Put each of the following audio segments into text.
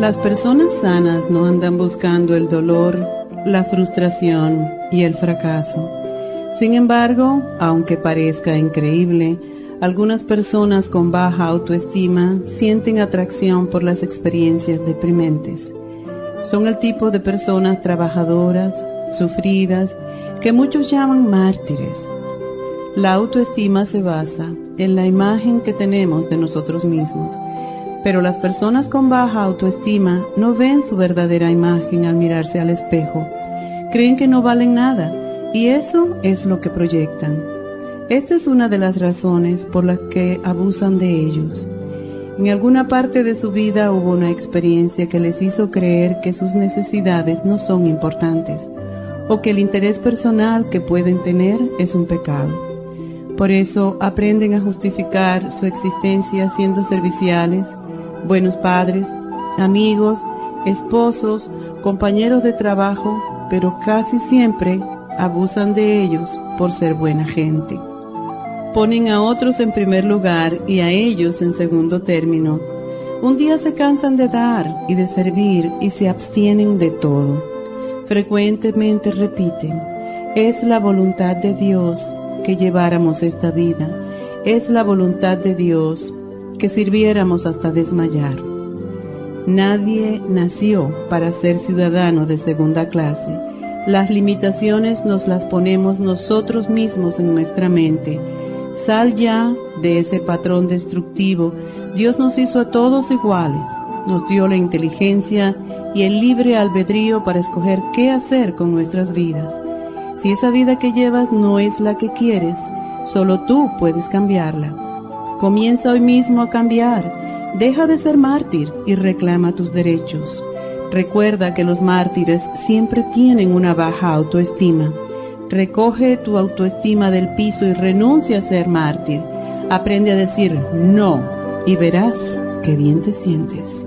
Las personas sanas no andan buscando el dolor, la frustración y el fracaso. Sin embargo, aunque parezca increíble, algunas personas con baja autoestima sienten atracción por las experiencias deprimentes. Son el tipo de personas trabajadoras, sufridas, que muchos llaman mártires. La autoestima se basa en la imagen que tenemos de nosotros mismos pero las personas con baja autoestima no ven su verdadera imagen al mirarse al espejo. Creen que no valen nada y eso es lo que proyectan. Esta es una de las razones por las que abusan de ellos. En alguna parte de su vida hubo una experiencia que les hizo creer que sus necesidades no son importantes o que el interés personal que pueden tener es un pecado. Por eso aprenden a justificar su existencia siendo serviciales, buenos padres, amigos, esposos, compañeros de trabajo, pero casi siempre abusan de ellos por ser buena gente. Ponen a otros en primer lugar y a ellos en segundo término. Un día se cansan de dar y de servir y se abstienen de todo. Frecuentemente repiten, es la voluntad de Dios que lleváramos esta vida. Es la voluntad de Dios que sirviéramos hasta desmayar. Nadie nació para ser ciudadano de segunda clase. Las limitaciones nos las ponemos nosotros mismos en nuestra mente. Sal ya de ese patrón destructivo. Dios nos hizo a todos iguales. Nos dio la inteligencia y el libre albedrío para escoger qué hacer con nuestras vidas. Si esa vida que llevas no es la que quieres, solo tú puedes cambiarla. Comienza hoy mismo a cambiar. Deja de ser mártir y reclama tus derechos. Recuerda que los mártires siempre tienen una baja autoestima. Recoge tu autoestima del piso y renuncia a ser mártir. Aprende a decir no y verás qué bien te sientes.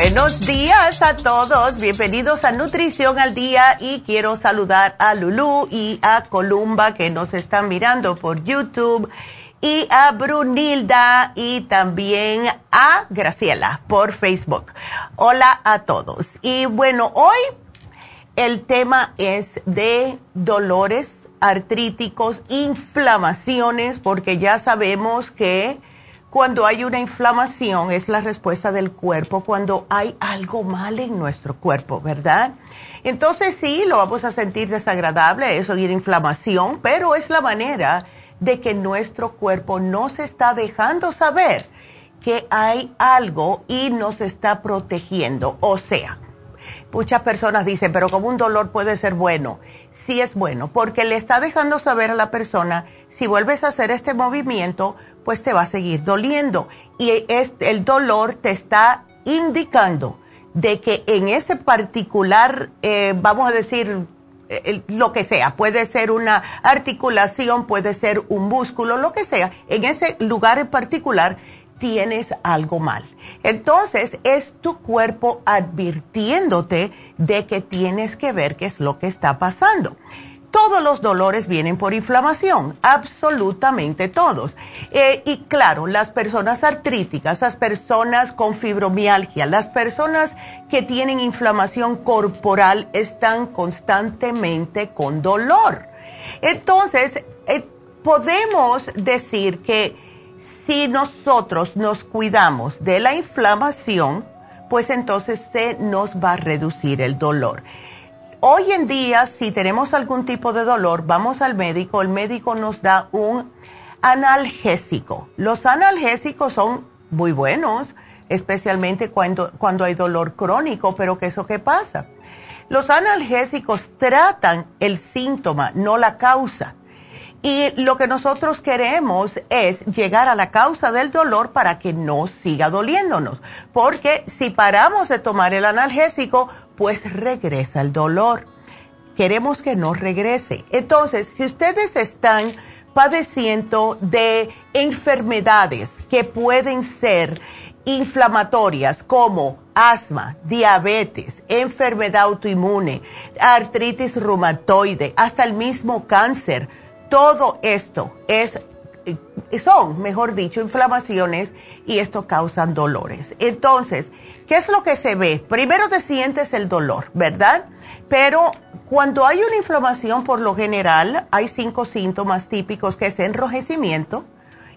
Buenos días a todos, bienvenidos a Nutrición al Día y quiero saludar a Lulu y a Columba que nos están mirando por YouTube y a Brunilda y también a Graciela por Facebook. Hola a todos. Y bueno, hoy el tema es de dolores artríticos, inflamaciones, porque ya sabemos que cuando hay una inflamación es la respuesta del cuerpo cuando hay algo mal en nuestro cuerpo, ¿verdad? Entonces sí, lo vamos a sentir desagradable, eso viene inflamación, pero es la manera de que nuestro cuerpo nos está dejando saber que hay algo y nos está protegiendo. O sea, muchas personas dicen, pero como un dolor puede ser bueno. Sí es bueno, porque le está dejando saber a la persona, si vuelves a hacer este movimiento, pues te va a seguir doliendo. Y el dolor te está indicando de que en ese particular, eh, vamos a decir, eh, lo que sea, puede ser una articulación, puede ser un músculo, lo que sea, en ese lugar en particular tienes algo mal. Entonces es tu cuerpo advirtiéndote de que tienes que ver qué es lo que está pasando. Todos los dolores vienen por inflamación, absolutamente todos. Eh, y claro, las personas artríticas, las personas con fibromialgia, las personas que tienen inflamación corporal están constantemente con dolor. Entonces, eh, podemos decir que si nosotros nos cuidamos de la inflamación, pues entonces se nos va a reducir el dolor. Hoy en día, si tenemos algún tipo de dolor, vamos al médico, el médico nos da un analgésico. Los analgésicos son muy buenos, especialmente cuando, cuando hay dolor crónico, pero ¿qué es lo que pasa? Los analgésicos tratan el síntoma, no la causa. Y lo que nosotros queremos es llegar a la causa del dolor para que no siga doliéndonos. Porque si paramos de tomar el analgésico, pues regresa el dolor. Queremos que no regrese. Entonces, si ustedes están padeciendo de enfermedades que pueden ser inflamatorias como asma, diabetes, enfermedad autoinmune, artritis reumatoide, hasta el mismo cáncer, todo esto es, son, mejor dicho, inflamaciones y esto causa dolores. Entonces, ¿qué es lo que se ve? Primero te sientes el dolor, ¿verdad? Pero cuando hay una inflamación, por lo general, hay cinco síntomas típicos que es enrojecimiento,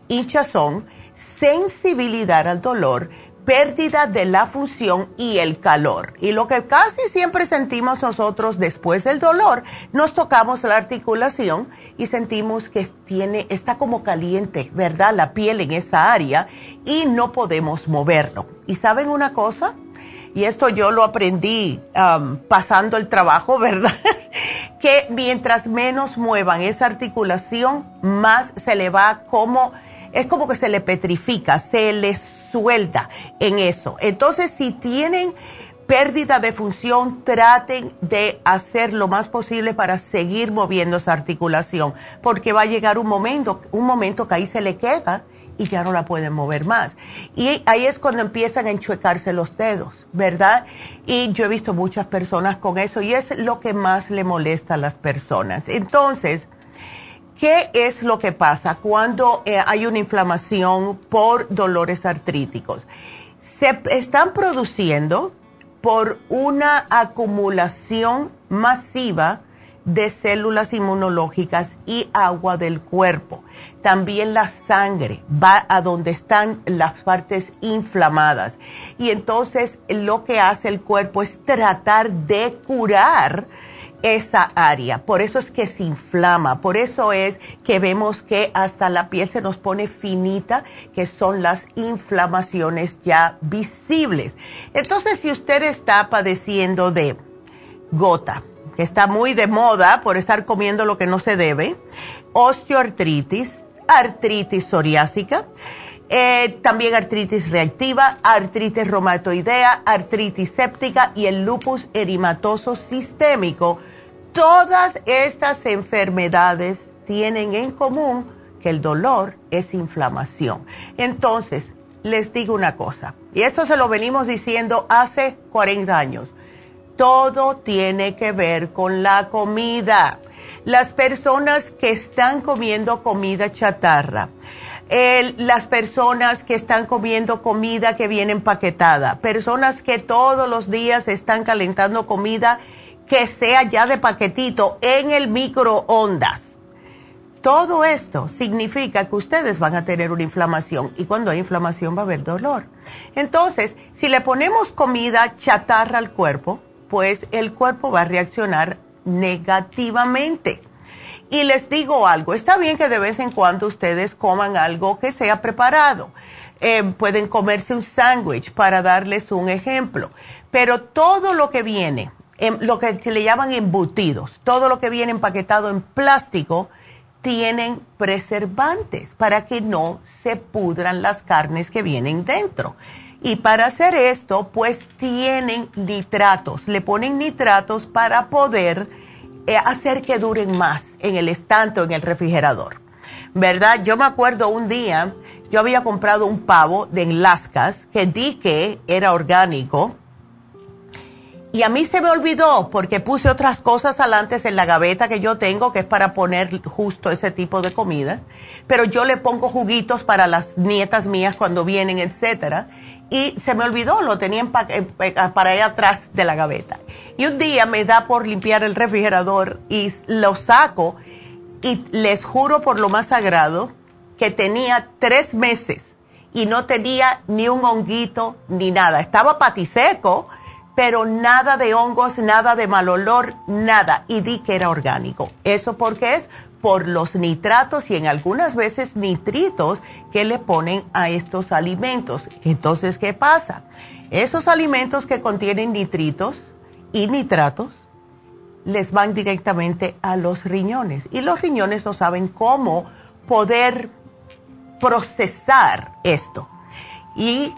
hinchazón, sensibilidad al dolor, pérdida de la función y el calor. Y lo que casi siempre sentimos nosotros después del dolor, nos tocamos la articulación y sentimos que tiene, está como caliente, ¿verdad? La piel en esa área y no podemos moverlo. ¿Y saben una cosa? Y esto yo lo aprendí pasando el trabajo, ¿verdad? que mientras menos muevan esa articulación, más se le va como, es como que se le petrifica, se les suelta en eso. Entonces, si tienen pérdida de función, traten de hacer lo más posible para seguir moviendo esa articulación, porque va a llegar un momento, un momento que ahí se le queda y ya no la pueden mover más. Y ahí es cuando empiezan a enchuecarse los dedos, ¿verdad? Y yo he visto muchas personas con eso y es lo que más le molesta a las personas. Entonces, ¿Qué es lo que pasa cuando eh, hay una inflamación por dolores artríticos? Se están produciendo por una acumulación masiva de células inmunológicas y agua del cuerpo. También la sangre va a donde están las partes inflamadas. Y entonces lo que hace el cuerpo es tratar de curar esa área. Por eso es que se inflama, por eso es que vemos que hasta la piel se nos pone finita, que son las inflamaciones ya visibles. Entonces, si usted está padeciendo de gota, que está muy de moda por estar comiendo lo que no se debe, osteoartritis, artritis psoriásica, eh, también artritis reactiva, artritis reumatoidea, artritis séptica y el lupus erimatoso sistémico Todas estas enfermedades tienen en común que el dolor es inflamación. Entonces, les digo una cosa, y esto se lo venimos diciendo hace 40 años, todo tiene que ver con la comida. Las personas que están comiendo comida chatarra, las personas que están comiendo comida que viene empaquetada, personas que todos los días están calentando comida que sea ya de paquetito en el microondas. Todo esto significa que ustedes van a tener una inflamación y cuando hay inflamación va a haber dolor. Entonces, si le ponemos comida chatarra al cuerpo, pues el cuerpo va a reaccionar negativamente. Y les digo algo, está bien que de vez en cuando ustedes coman algo que sea preparado. Eh, pueden comerse un sándwich para darles un ejemplo, pero todo lo que viene, lo que se le llaman embutidos, todo lo que viene empaquetado en plástico, tienen preservantes para que no se pudran las carnes que vienen dentro. Y para hacer esto, pues tienen nitratos, le ponen nitratos para poder hacer que duren más en el estante o en el refrigerador. ¿Verdad? Yo me acuerdo un día, yo había comprado un pavo de Lascas que di que era orgánico y a mí se me olvidó porque puse otras cosas adelante en la gaveta que yo tengo, que es para poner justo ese tipo de comida. Pero yo le pongo juguitos para las nietas mías cuando vienen, etcétera. Y se me olvidó, lo tenía para allá atrás de la gaveta. Y un día me da por limpiar el refrigerador y lo saco. Y les juro por lo más sagrado que tenía tres meses y no tenía ni un honguito ni nada. Estaba patiseco pero nada de hongos, nada de mal olor, nada. Y di que era orgánico. ¿Eso por qué es? Por los nitratos y en algunas veces nitritos que le ponen a estos alimentos. Entonces, ¿qué pasa? Esos alimentos que contienen nitritos y nitratos les van directamente a los riñones. Y los riñones no saben cómo poder procesar esto. Y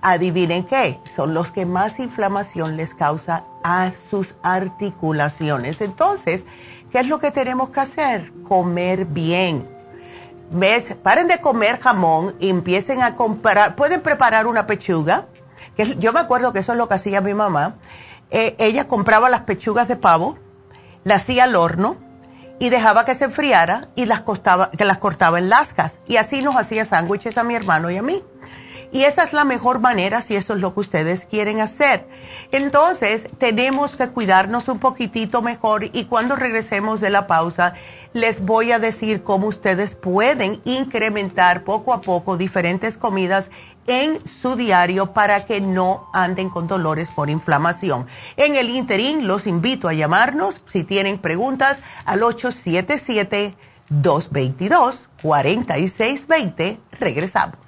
adivinen qué, son los que más inflamación les causa a sus articulaciones. Entonces, ¿qué es lo que tenemos que hacer? Comer bien. ¿Ves? Paren de comer jamón y empiecen a comprar, pueden preparar una pechuga, que yo me acuerdo que eso es lo que hacía mi mamá. Eh, ella compraba las pechugas de pavo, las hacía al horno y dejaba que se enfriara y las, que las cortaba en lascas. Y así nos hacía sándwiches a mi hermano y a mí. Y esa es la mejor manera si eso es lo que ustedes quieren hacer. Entonces, tenemos que cuidarnos un poquitito mejor y cuando regresemos de la pausa, les voy a decir cómo ustedes pueden incrementar poco a poco diferentes comidas en su diario para que no anden con dolores por inflamación. En el interín los invito a llamarnos si tienen preguntas al 877 222 4620. Regresamos.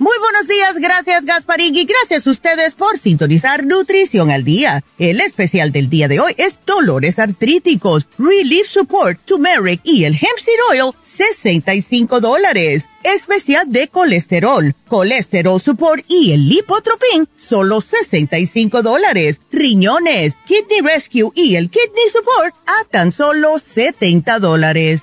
Muy buenos días, gracias Gasparín y gracias a ustedes por sintonizar Nutrición al Día. El especial del día de hoy es dolores artríticos, Relief Support, Turmeric y el Hemp Seed Oil, 65 dólares. Especial de colesterol, Colesterol Support y el Lipotropin, solo 65 dólares. Riñones, Kidney Rescue y el Kidney Support a tan solo 70 dólares.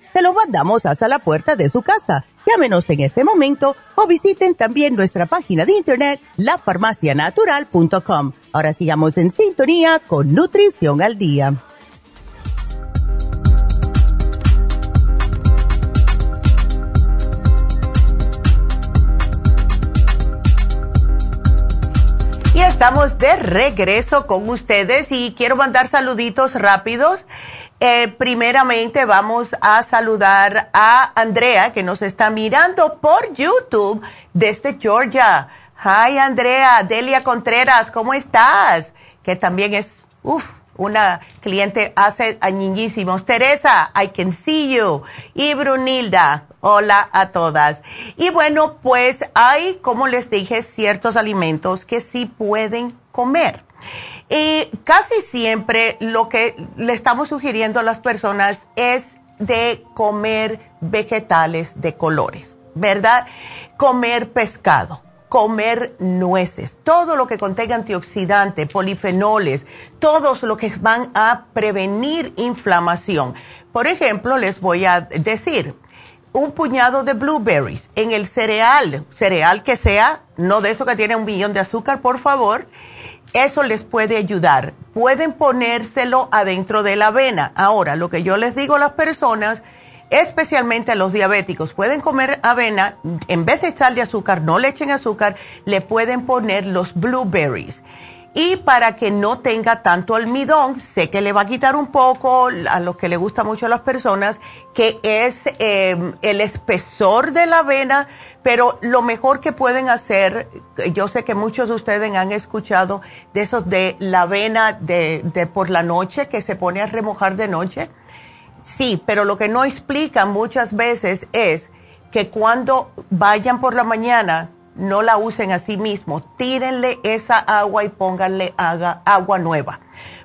Se lo mandamos hasta la puerta de su casa. Llámenos en este momento o visiten también nuestra página de internet lafarmacianatural.com. Ahora sigamos en sintonía con Nutrición al Día. estamos de regreso con ustedes y quiero mandar saluditos rápidos. Eh, primeramente vamos a saludar a Andrea que nos está mirando por YouTube desde Georgia. Hi Andrea, Delia Contreras, ¿cómo estás? Que también es, uff, una cliente hace añísimos. Teresa, I can see you. Y Brunilda, hola a todas. Y bueno, pues hay, como les dije, ciertos alimentos que sí pueden comer. Y casi siempre lo que le estamos sugiriendo a las personas es de comer vegetales de colores, ¿verdad? Comer pescado comer nueces, todo lo que contenga antioxidante, polifenoles, todos lo que van a prevenir inflamación. Por ejemplo, les voy a decir, un puñado de blueberries en el cereal, cereal que sea, no de eso que tiene un millón de azúcar, por favor, eso les puede ayudar. Pueden ponérselo adentro de la avena. Ahora, lo que yo les digo a las personas, especialmente a los diabéticos, pueden comer avena, en vez de echar de azúcar, no le echen azúcar, le pueden poner los blueberries. Y para que no tenga tanto almidón, sé que le va a quitar un poco a lo que le gusta mucho a las personas, que es em, el espesor de la avena, pero lo mejor que pueden hacer, yo sé que muchos de ustedes han escuchado de esos de la avena de, de por la noche, que se pone a remojar de noche. Sí, pero lo que no explica muchas veces es que cuando vayan por la mañana, no la usen a sí mismo, tírenle esa agua y pónganle agua nueva.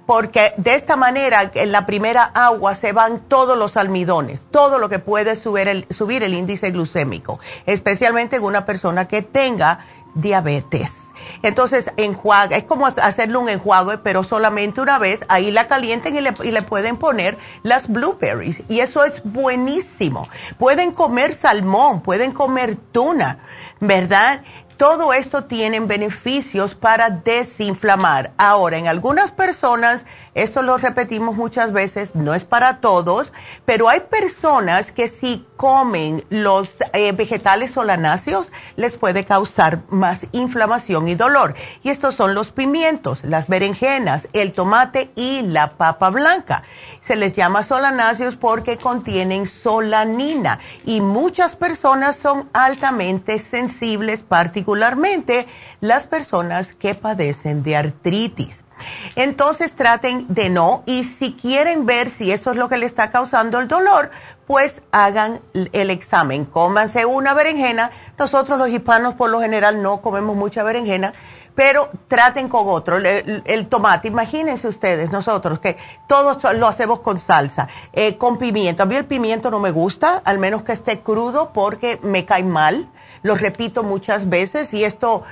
Porque de esta manera, en la primera agua se van todos los almidones, todo lo que puede subir el, subir el índice glucémico, especialmente en una persona que tenga diabetes. Entonces, enjuaga, es como hacerle un enjuague, pero solamente una vez. Ahí la calienten y le, y le pueden poner las blueberries. Y eso es buenísimo. Pueden comer salmón, pueden comer tuna, ¿verdad? Todo esto tiene beneficios para desinflamar. Ahora, en algunas personas, esto lo repetimos muchas veces, no es para todos, pero hay personas que si comen los eh, vegetales solanáceos les puede causar más inflamación y dolor. Y estos son los pimientos, las berenjenas, el tomate y la papa blanca. Se les llama solanáceos porque contienen solanina y muchas personas son altamente sensibles, particularmente las personas que padecen de artritis. Entonces traten de no y si quieren ver si esto es lo que le está causando el dolor, pues hagan el examen. Cómanse una berenjena. Nosotros los hispanos por lo general no comemos mucha berenjena, pero traten con otro. El, tomate, imagínense ustedes, nosotros que todos lo hacemos con salsa, eh, con pimiento. A mí el pimiento no me gusta, al menos que esté crudo porque me cae mal. Lo repito muchas veces y esto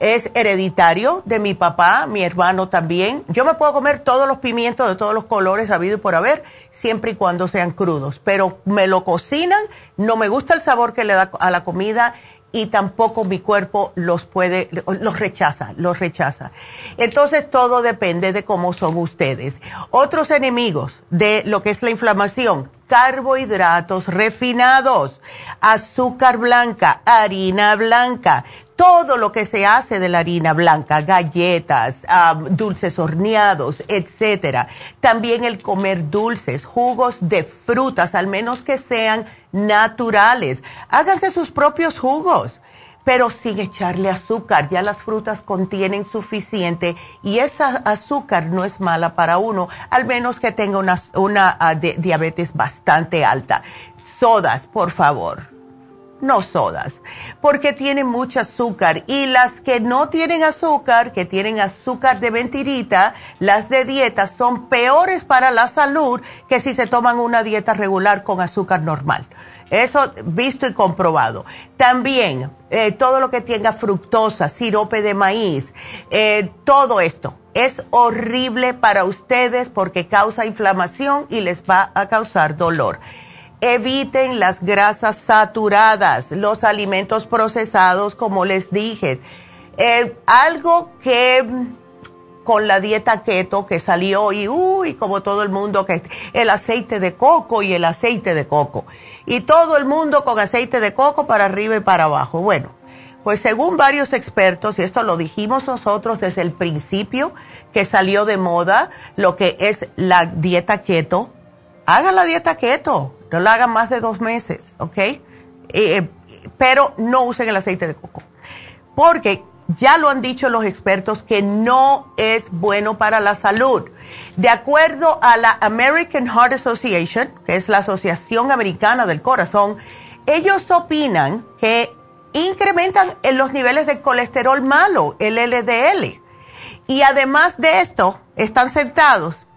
es hereditario de mi papá, mi hermano también. Yo me puedo comer todos los pimientos de todos los colores habido y por haber, siempre y cuando sean crudos, pero me lo cocinan, no me gusta el sabor que le da a la comida y tampoco mi cuerpo los puede, los rechaza, los rechaza. Entonces todo depende de cómo son ustedes. Otros enemigos de lo que es la inflamación, carbohidratos refinados, azúcar blanca, harina blanca, todo lo que se hace de la harina blanca, galletas, dulces horneados, etcétera. También el comer dulces, jugos de frutas, al menos que sean naturales. Háganse sus propios jugos pero sin echarle azúcar. Ya las frutas contienen suficiente y esa azúcar no es mala para uno, al menos que tenga una, una ah, diabetes bastante alta. Sodas, por favor. No sodas, porque tienen mucho azúcar y las que no tienen azúcar, que tienen azúcar de mentirita, las de dieta son peores para la salud que si se toman una dieta regular con azúcar normal. Eso visto y comprobado. También eh, todo lo que tenga fructosa, sirope de maíz, eh, todo esto es horrible para ustedes porque causa inflamación y les va a causar dolor. Eviten las grasas saturadas, los alimentos procesados, como les dije. Eh, algo que con la dieta keto que salió y uy, como todo el mundo, que el aceite de coco y el aceite de coco. Y todo el mundo con aceite de coco para arriba y para abajo. Bueno, pues según varios expertos, y esto lo dijimos nosotros desde el principio que salió de moda, lo que es la dieta keto, hagan la dieta keto, no la hagan más de dos meses, ¿ok? Eh, pero no usen el aceite de coco. Porque ya lo han dicho los expertos que no es bueno para la salud. De acuerdo a la American Heart Association, que es la Asociación Americana del Corazón, ellos opinan que incrementan en los niveles de colesterol malo, el LDL. Y además de esto, están sentados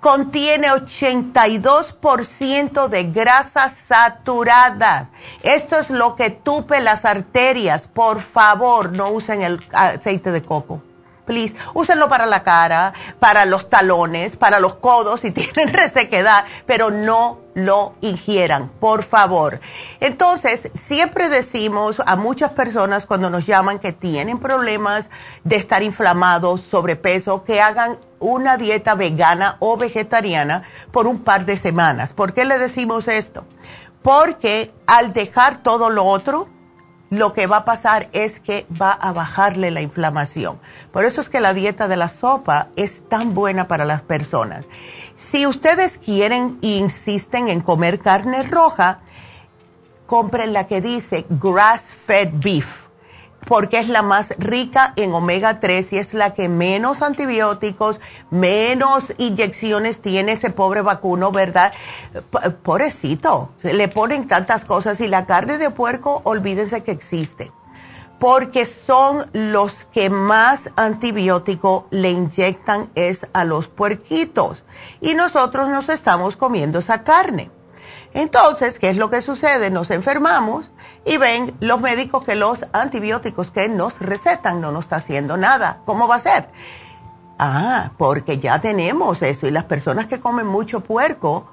contiene 82% de grasa saturada. Esto es lo que tupe las arterias. Por favor, no usen el aceite de coco please, úsenlo para la cara, para los talones, para los codos si tienen resequedad, pero no lo ingieran, por favor. Entonces, siempre decimos a muchas personas cuando nos llaman que tienen problemas de estar inflamados, sobrepeso, que hagan una dieta vegana o vegetariana por un par de semanas. ¿Por qué le decimos esto? Porque al dejar todo lo otro, lo que va a pasar es que va a bajarle la inflamación. Por eso es que la dieta de la sopa es tan buena para las personas. Si ustedes quieren e insisten en comer carne roja, compren la que dice grass fed beef porque es la más rica en omega 3 y es la que menos antibióticos, menos inyecciones tiene ese pobre vacuno, ¿verdad? pobrecito, le ponen tantas cosas y la carne de puerco, olvídense que existe, porque son los que más antibiótico le inyectan es a los puerquitos y nosotros nos estamos comiendo esa carne. Entonces, ¿qué es lo que sucede? Nos enfermamos y ven los médicos que los antibióticos que nos recetan no nos está haciendo nada. ¿Cómo va a ser? Ah, porque ya tenemos eso y las personas que comen mucho puerco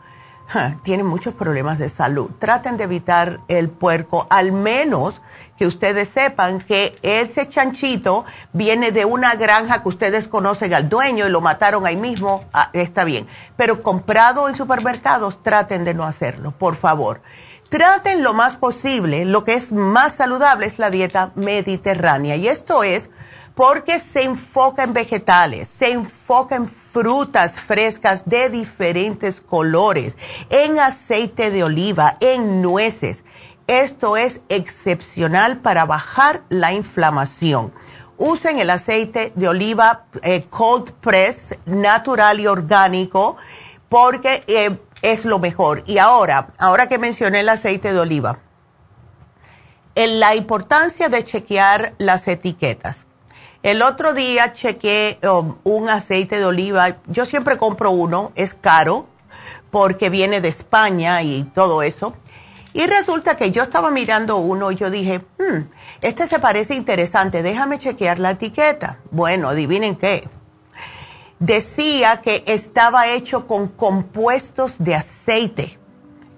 tienen muchos problemas de salud. Traten de evitar el puerco, al menos que ustedes sepan que ese chanchito viene de una granja que ustedes conocen al dueño y lo mataron ahí mismo, ah, está bien. Pero comprado en supermercados, traten de no hacerlo, por favor. Traten lo más posible, lo que es más saludable es la dieta mediterránea y esto es porque se enfoca en vegetales, se enfoca en frutas frescas de diferentes colores, en aceite de oliva, en nueces. Esto es excepcional para bajar la inflamación. Usen el aceite de oliva eh, cold press, natural y orgánico, porque eh, es lo mejor. Y ahora, ahora que mencioné el aceite de oliva, en la importancia de chequear las etiquetas. El otro día chequé um, un aceite de oliva. Yo siempre compro uno, es caro porque viene de España y todo eso. Y resulta que yo estaba mirando uno y yo dije, hmm, este se parece interesante, déjame chequear la etiqueta. Bueno, adivinen qué. Decía que estaba hecho con compuestos de aceite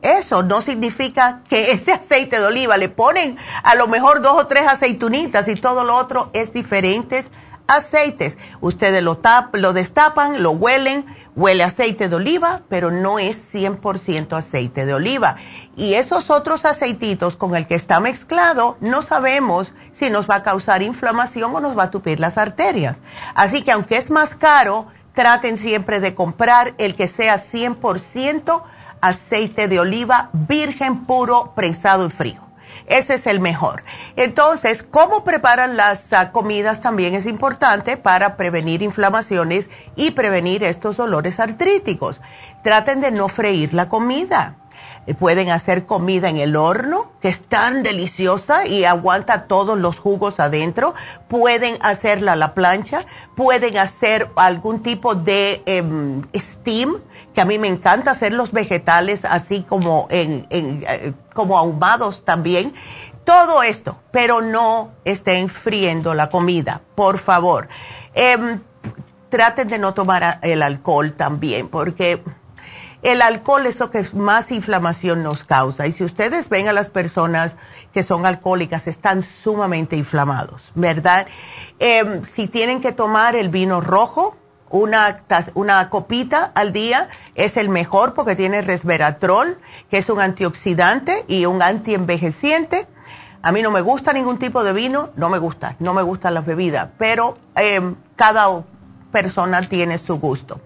eso no significa que ese aceite de oliva le ponen a lo mejor dos o tres aceitunitas y todo lo otro es diferentes aceites. Ustedes lo, tap, lo destapan, lo huelen, huele aceite de oliva, pero no es 100% aceite de oliva. Y esos otros aceititos con el que está mezclado, no sabemos si nos va a causar inflamación o nos va a tupir las arterias. Así que aunque es más caro, traten siempre de comprar el que sea 100% aceite de oliva virgen puro, prensado y frío. Ese es el mejor. Entonces, cómo preparan las ah, comidas también es importante para prevenir inflamaciones y prevenir estos dolores artríticos. Traten de no freír la comida pueden hacer comida en el horno, que es tan deliciosa y aguanta todos los jugos adentro. Pueden hacerla a la plancha. Pueden hacer algún tipo de em, steam, que a mí me encanta hacer los vegetales así como, en, eh, como ahumados también. Todo esto, pero no estén friendo la comida, por favor. Em, traten de no tomar el alcohol también, porque el alcohol es lo que más inflamación nos causa. Y si ustedes ven a las personas que son alcohólicas, están sumamente inflamados, ¿verdad? Em, si tienen que tomar el vino rojo, una, una copita al día es el mejor porque tiene resveratrol, que es un antioxidante y un antienvejeciente. A mí no me gusta ningún tipo de vino, no me gusta, no me gustan las bebidas, pero em, cada persona tiene su gusto.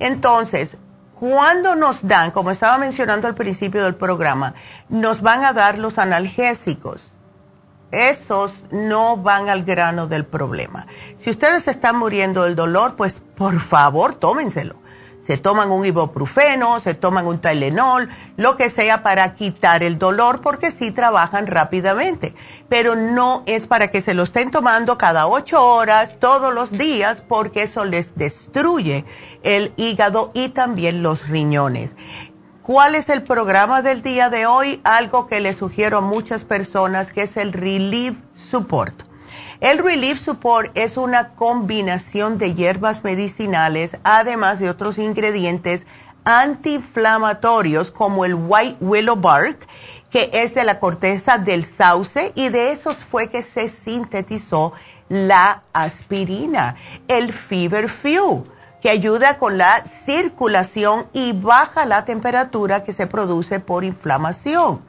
Entonces, cuando nos dan, como estaba mencionando al principio del programa, nos van a dar los analgésicos. Esos no van al grano del problema. Si ustedes están muriendo del dolor, pues por favor tómenselo se toman un ibuprofeno, se toman un Tylenol, lo que sea para quitar el dolor, porque sí trabajan rápidamente. Pero no es para que se lo estén tomando cada ocho horas, todos los días, porque eso les destruye el hígado y también los riñones. ¿Cuál es el programa del día de hoy? Algo que le sugiero a muchas personas, que es el Relief Support. El Relief Support es una combinación de hierbas medicinales, además de otros ingredientes antiinflamatorios como el White Willow Bark, que es de la corteza del sauce, y de esos fue que se sintetizó la aspirina, el Fever Few que ayuda con la circulación y baja la temperatura que se produce por inflamación.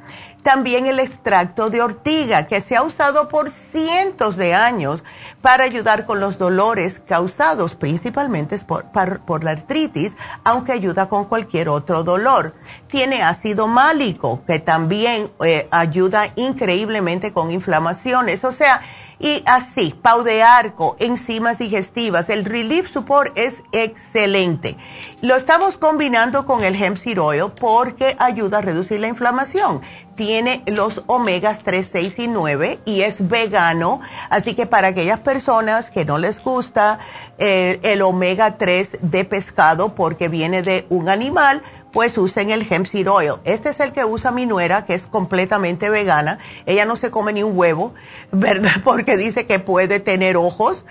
También el extracto de ortiga, que se ha usado por cientos de años para ayudar con los dolores causados principalmente por, la artritis, aunque ayuda con cualquier otro dolor. Tiene ácido málico, que también eh, ayuda increíblemente con inflamaciones. O sea, y así, pau de arco, enzimas digestivas, el Relief Support es excelente. Lo estamos combinando con el hemp seed oil porque ayuda a reducir la inflamación. Tiene los omegas 3, 6 y 9 y es vegano, así que para aquellas personas que no les gusta eh, el omega 3 de pescado porque viene de un animal, pues usen el hemp seed oil. Este es el que usa mi nuera, que es completamente vegana. Ella no se come ni un huevo, ¿verdad? Porque dice que puede tener ojos,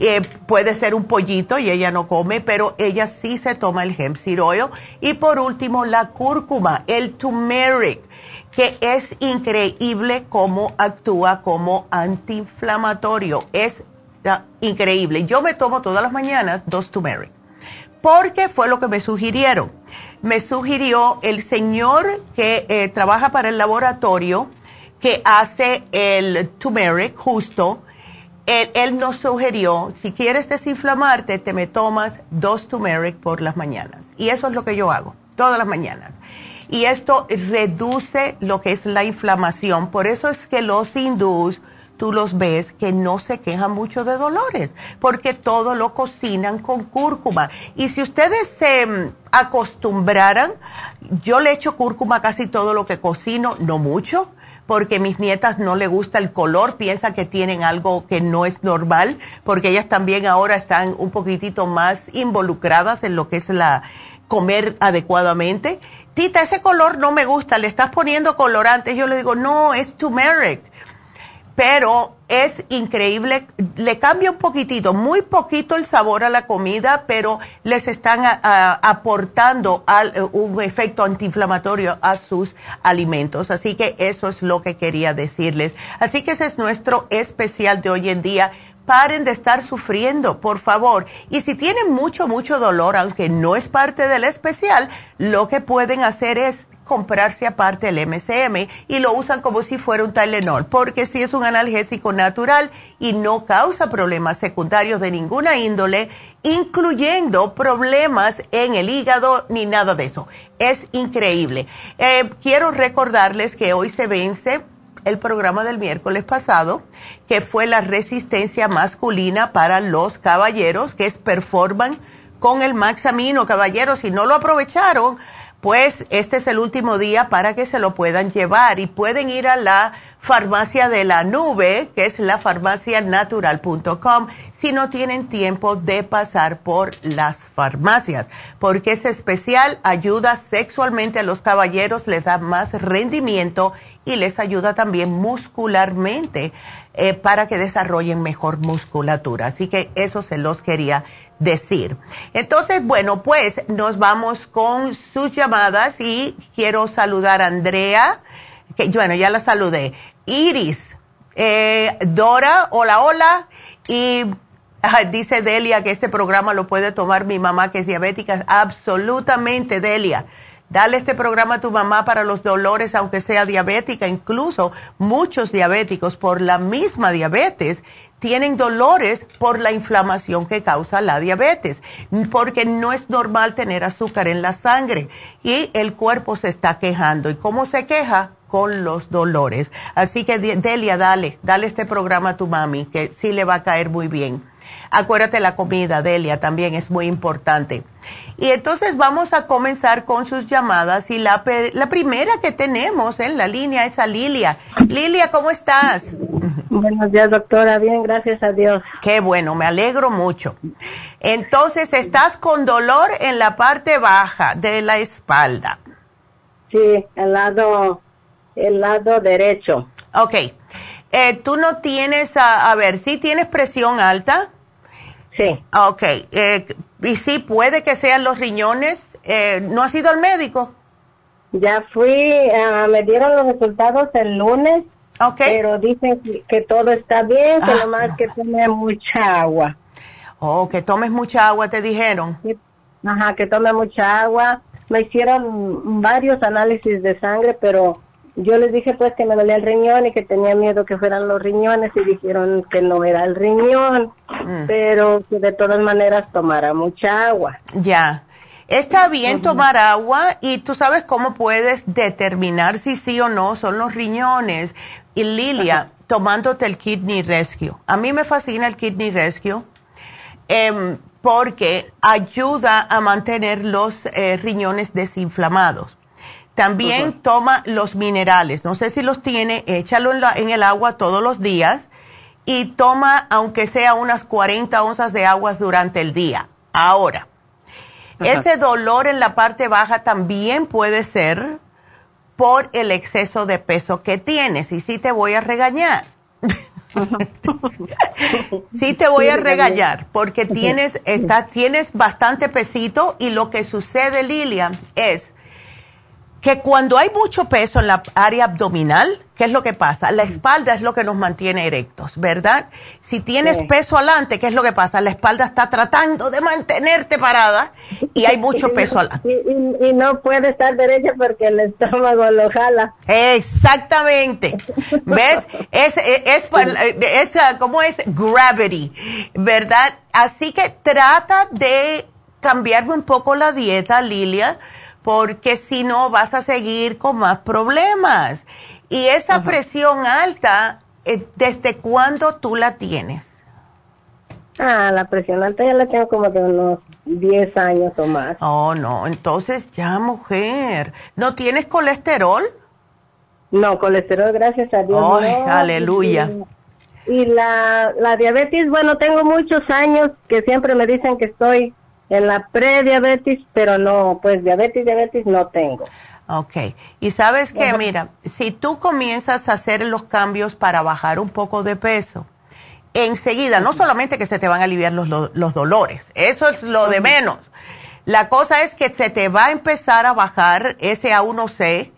eh, puede ser un pollito y ella no come, pero ella sí se toma el hemp seed oil. Y por último, la cúrcuma, el turmeric que es increíble cómo actúa como antiinflamatorio. Es ah, increíble. Yo me tomo todas las mañanas dos turmeric porque fue lo que me sugirieron. Me sugirió el señor que eh, trabaja para el laboratorio que hace el turmeric justo. Él, nos sugirió, si quieres desinflamarte, te me tomas dos turmeric por las mañanas. Y eso es lo que yo hago, todas las mañanas. Y esto reduce lo que es la inflamación. Por eso es que los hindús tú los ves que no se quejan mucho de dolores, porque todo lo cocinan con cúrcuma. Y si ustedes se mm, acostumbraran, yo le echo cúrcuma casi todo lo que cocino, no mucho, porque mis nietas no le gusta el color, piensan que tienen algo que no es normal, porque ellas también ahora están un poquitito más involucradas en lo que es la comer adecuadamente. Tita, ese color no me gusta, le estás poniendo colorante. Yo le digo, no, es turmeric pero es increíble, le cambia un poquitito, muy poquito el sabor a la comida, pero les están aportando un efecto antiinflamatorio a sus alimentos. Así que eso es lo que quería decirles. Así que ese es nuestro especial de hoy en día paren de estar sufriendo, por favor. Y si tienen mucho, mucho dolor, aunque no es parte del especial, lo que pueden hacer es comprarse aparte el MCM y lo usan como si fuera un Tylenol, porque si es un analgésico natural y no causa problemas secundarios de ninguna índole, incluyendo problemas en el hígado ni nada de eso. Es increíble. Eh, quiero recordarles que hoy se vence el programa del miércoles pasado, que fue la resistencia masculina para los caballeros, que es Performan con el Maxamino, caballeros, si no lo aprovecharon, pues este es el último día para que se lo puedan llevar y pueden ir a la farmacia de la nube, que es la farmacianatural.com, si no tienen tiempo de pasar por las farmacias, porque ese especial ayuda sexualmente a los caballeros, les da más rendimiento y les ayuda también muscularmente eh, para que desarrollen mejor musculatura. Así que eso se los quería decir. Entonces, bueno, pues nos vamos con sus llamadas y quiero saludar a Andrea, que bueno, ya la saludé. Iris, eh, Dora, hola, hola. Y dice Delia que este programa lo puede tomar mi mamá que es diabética. Absolutamente, Delia. Dale este programa a tu mamá para los dolores, aunque sea diabética. Incluso muchos diabéticos por la misma diabetes tienen dolores por la inflamación que causa la diabetes, porque no es normal tener azúcar en la sangre y el cuerpo se está quejando. ¿Y cómo se queja? Con los dolores. Así que Delia, dale, dale este programa a tu mami, que sí le va a caer muy bien. Acuérdate la comida, Delia, también es muy importante. Y entonces vamos a comenzar con sus llamadas y la, la primera que tenemos en la línea es a Lilia. Lilia, ¿cómo estás? Buenos días, doctora. Bien, gracias a Dios. Qué bueno, me alegro mucho. Entonces, estás con dolor en la parte baja de la espalda. Sí, el lado, el lado derecho. Ok. Eh, ¿Tú no tienes, a, a ver, sí tienes presión alta? Sí. Ok. Eh, y sí, puede que sean los riñones. Eh, ¿No has ido al médico? Ya fui, ah, me dieron los resultados el lunes. Ok. Pero dicen que, todo está bien, que Ah, nomás que tome mucha agua. Oh, que tomes mucha agua, te dijeron. Ajá, que tome mucha agua. Me hicieron varios análisis de sangre, pero yo les dije pues que me dolía el riñón y que tenía miedo que fueran los riñones y dijeron que no era el riñón, Mm. pero que de todas maneras tomara mucha agua. Ya. Está bien tomar agua y tú sabes cómo puedes determinar si sí o no son los riñones. Y Lilia, tomándote el Kidney Rescue. A mí me fascina el Kidney Rescue em, porque ayuda a mantener los eh, riñones desinflamados. También toma los minerales. No sé si los tiene, échalo en, la- en el agua todos los días y toma, aunque sea unas 40 onzas de agua durante el día. Ahora, ese dolor en la parte baja también puede ser por el exceso de peso que tienes. Y sí te voy a regañar. sí te voy a regañar porque tienes, está, tienes bastante pesito y lo que sucede, Lilia, es que cuando hay mucho peso en la área abdominal, ¿qué es lo que pasa? La espalda es lo que nos mantiene erectos, ¿verdad? Si tienes Sí. peso adelante, ¿qué es lo que pasa? La espalda está tratando de mantenerte parada y hay mucho peso adelante. Y, y- y no puede estar derecha porque el estómago lo jala. Exactamente. ¿Ves? Es, es, es, es, ¿cómo es? Gravity, ¿verdad? Así que trata de cambiarme un poco la dieta, Lilia, porque si no vas a seguir con más problemas. Y esa presión alta, eh, ¿desde cuándo tú la tienes? Ah, la presión alta ya la tengo como de unos 10 años o más. Oh, no, entonces ya, mujer, ¿no tienes colesterol? No, colesterol, gracias a Dios. Ay, no. aleluya. Y, y la, la diabetes, bueno, tengo muchos años que siempre me dicen que estoy en la prediabetes, pero no, pues diabetes, diabetes no tengo. Ok, y sabes que, mira, si tú comienzas a hacer los cambios para bajar un poco de peso, enseguida, no solamente que se te van a aliviar los, lo- los dolores, eso es lo de menos. La cosa es que se te va a empezar a bajar ese A1C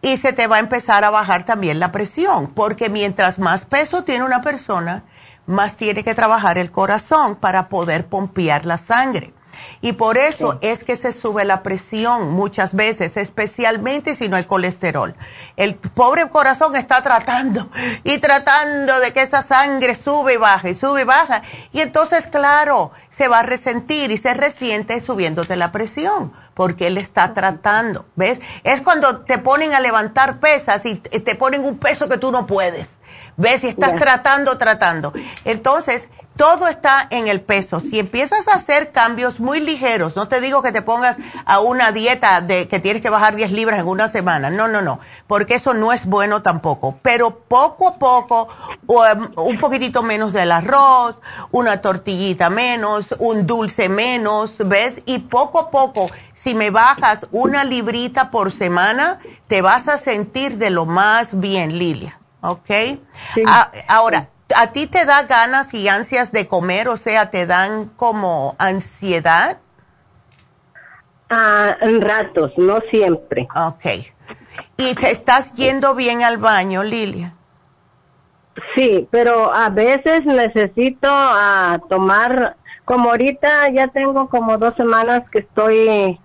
y se te va a empezar a bajar también la presión, porque mientras más peso tiene una persona, más tiene que trabajar el corazón para poder pompear la sangre. Y por eso es que se sube la presión muchas veces, especialmente si no hay colesterol. El pobre corazón está tratando y tratando de que esa sangre sube y baja y sube y baja. Y entonces, claro, se va a resentir y se resiente subiéndote la presión porque él está tratando. ¿Ves? Es cuando te ponen a levantar pesas y te ponen un peso que tú no puedes. ¿Ves? Y estás tratando, tratando. Entonces, todo está en el peso. Si empiezas a hacer cambios muy ligeros, no te digo que te pongas a una dieta de que tienes que bajar 10 libras en una semana, no, no, no, porque eso no es bueno tampoco. Pero poco a poco, um, un poquitito menos del arroz, una tortillita menos, un dulce menos, ¿ves? Y poco a poco, si me bajas una librita por semana, te vas a sentir de lo más bien, Lilia. ¿Ok? Ah, ahora, ¿A ti te da ganas y ansias de comer? O sea, ¿te dan como ansiedad? Ah, en ratos, no siempre. Ok. ¿Y te estás yendo bien al baño, Lilia? Sí, pero a veces necesito ah, tomar, como ahorita ya tengo como dos semanas que estoy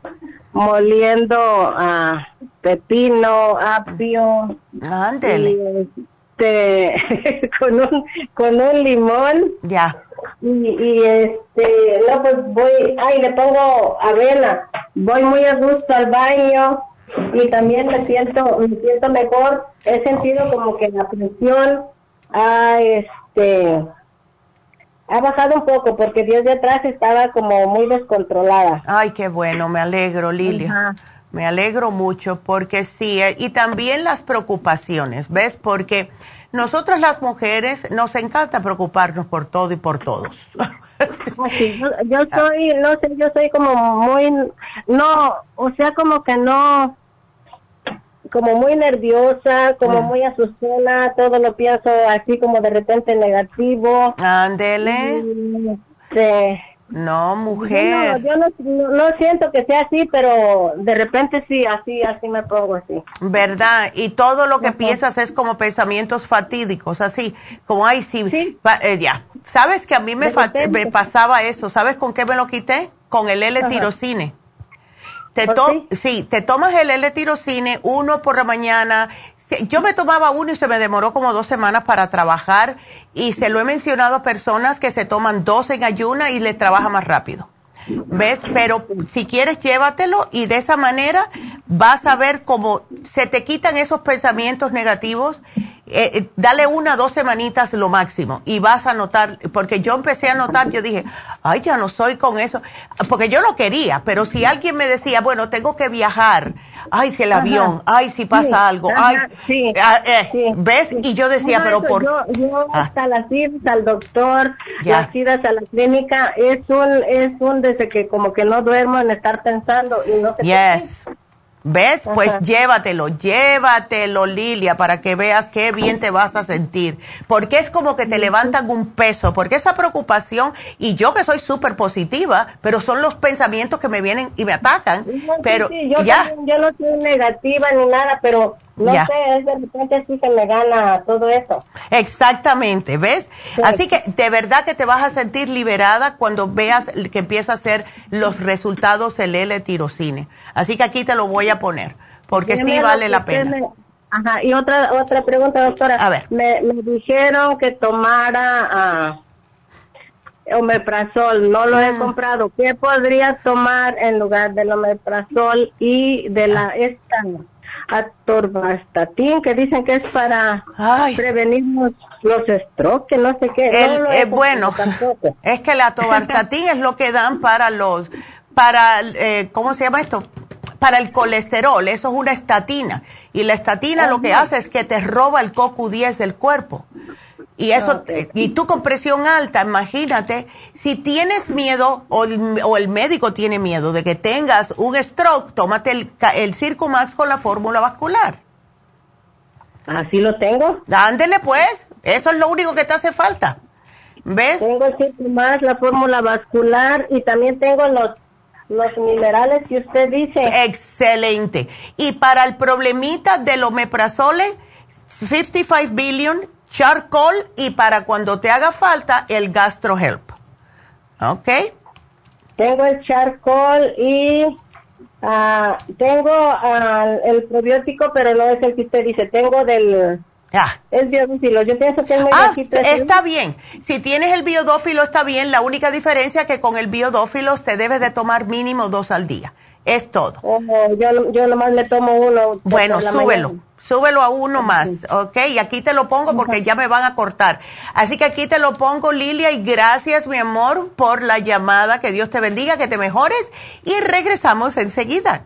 moliendo a pepino, apio. Ándele este con un con un limón. Ya. Y, este no pues voy ay le pongo avena. Voy muy a gusto al baño y también me siento me siento mejor. He sentido como que la presión ha este ha bajado un poco porque días de atrás estaba como muy descontrolada. Ay qué bueno me alegro Lilia me alegro mucho porque sí, eh, y también las preocupaciones, ¿ves? Porque nosotras las mujeres nos encanta preocuparnos por todo y por todos. Ah, yo, soy, no sé, yo soy como muy, no, o sea, como que no, como muy nerviosa, como mm. muy asustada, todo lo pienso así como de repente negativo. Ándele. Sí. No, mujer. yo no, no, siento que sea así, pero de repente sí, así, así me pongo así. ¿Verdad? Y todo lo que piensas es como pensamientos fatídicos, así, como, ay, sí, eh, ya. ¿Sabes que a mí me, me, pasaba eso? ¿Sabes con qué me lo quité? Con el L-tirocine. Te sí? te tomas el L-tirocine, uno por la mañana, yo me tomaba uno y se me demoró como dos semanas para trabajar y se lo he mencionado a personas que se toman dos en ayuna y les trabaja más rápido. ¿Ves? Pero si quieres, llévatelo y de esa manera vas a ver cómo se te quitan esos pensamientos negativos eh, eh, dale una, dos semanitas lo máximo y vas a notar, porque yo empecé a notar, yo dije, ay, ya no soy con eso, porque yo no quería, pero si alguien me decía, bueno, tengo que viajar, ay, si el avión, ay, si pasa algo, ay, ah, eh, ¿ves? Y yo decía, pero por... Yo, yo ah. hasta las idas al doctor, las idas a la clínica, es un, es un desde que como que no duermo en estar pensando y no te Yes. ¿Ves? Pues llévatelo, llévatelo, Lilia, para que veas qué bien te vas a sentir. Porque es como que te levantan un peso, porque esa preocupación, y yo que soy súper positiva, pero son los pensamientos que me vienen y me atacan. pero yo ya. yo no soy negativa ni nada, pero no sé, es de repente sí que me gana todo eso. Exactamente, ¿ves? Así que de verdad que te vas a sentir liberada cuando veas que empieza a hacer los resultados el L-tirocine. Así que aquí te lo voy a poner, porque sí vale la pena. Ajá, y otra otra pregunta, doctora. A ver. Me, dijeron que tomara uh, omeprazol, no lo he ah. comprado. ¿Qué podría tomar en lugar del omeprazol y de la ah. esta atorvastatin, que dicen que es para prevenir los, strokes, no sé qué. Eh, bueno, es que el atorvastatin es lo que dan para los, para, eh, ¿cómo se llama esto? Para el colesterol, eso es una estatina. Y la estatina lo que hace es que te roba el CoQ10 del cuerpo. Y eso, y tú con presión alta, imagínate, si tienes miedo o el, médico tiene miedo de que tengas un stroke, tómate el, el Circumax con la fórmula vascular. Así lo tengo. Ándele pues, eso es lo único que te hace falta. ¿Ves? Tengo el Circumax, la fórmula vascular y también tengo los los minerales que usted dice. Excelente. Y para el problemita del omeprazole, 55 billion charcoal y para cuando te haga falta el GastroHelp. ¿Ok? Tengo el charcoal y ah, tengo ah, el probiótico, pero no es el que usted dice. Tengo del... Ah. El biodófilo. Yo pienso que es muy Ah, está bien. Si tienes el biodófilo está bien. La única diferencia es que con el biodófilo te debes de tomar mínimo dos al día. Es todo. Oh, yo, yo nomás le tomo uno. Bueno, por la súbelo. mañana. Súbelo a uno más, ¿ok? Y aquí te lo pongo porque ya me van a cortar. Así que aquí te lo pongo, Lilia, y gracias, mi amor, por la llamada. Que Dios te bendiga, que te mejores. Y regresamos enseguida.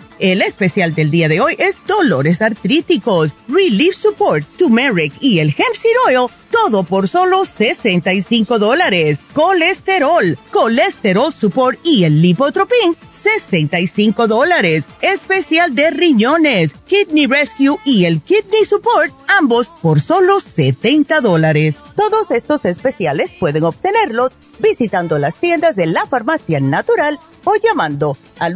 El especial del día de hoy es dolores artríticos, Relief Support, Turmeric y el Hemp Seed Oil, todo por solo 65 dólares. Colesterol, Colesterol Support y el Lipotropin, 65 dólares. Especial de riñones, Kidney Rescue y el Kidney Support, ambos por solo 70 dólares. Todos estos especiales pueden obtenerlos visitando las tiendas de la Farmacia Natural o llamando al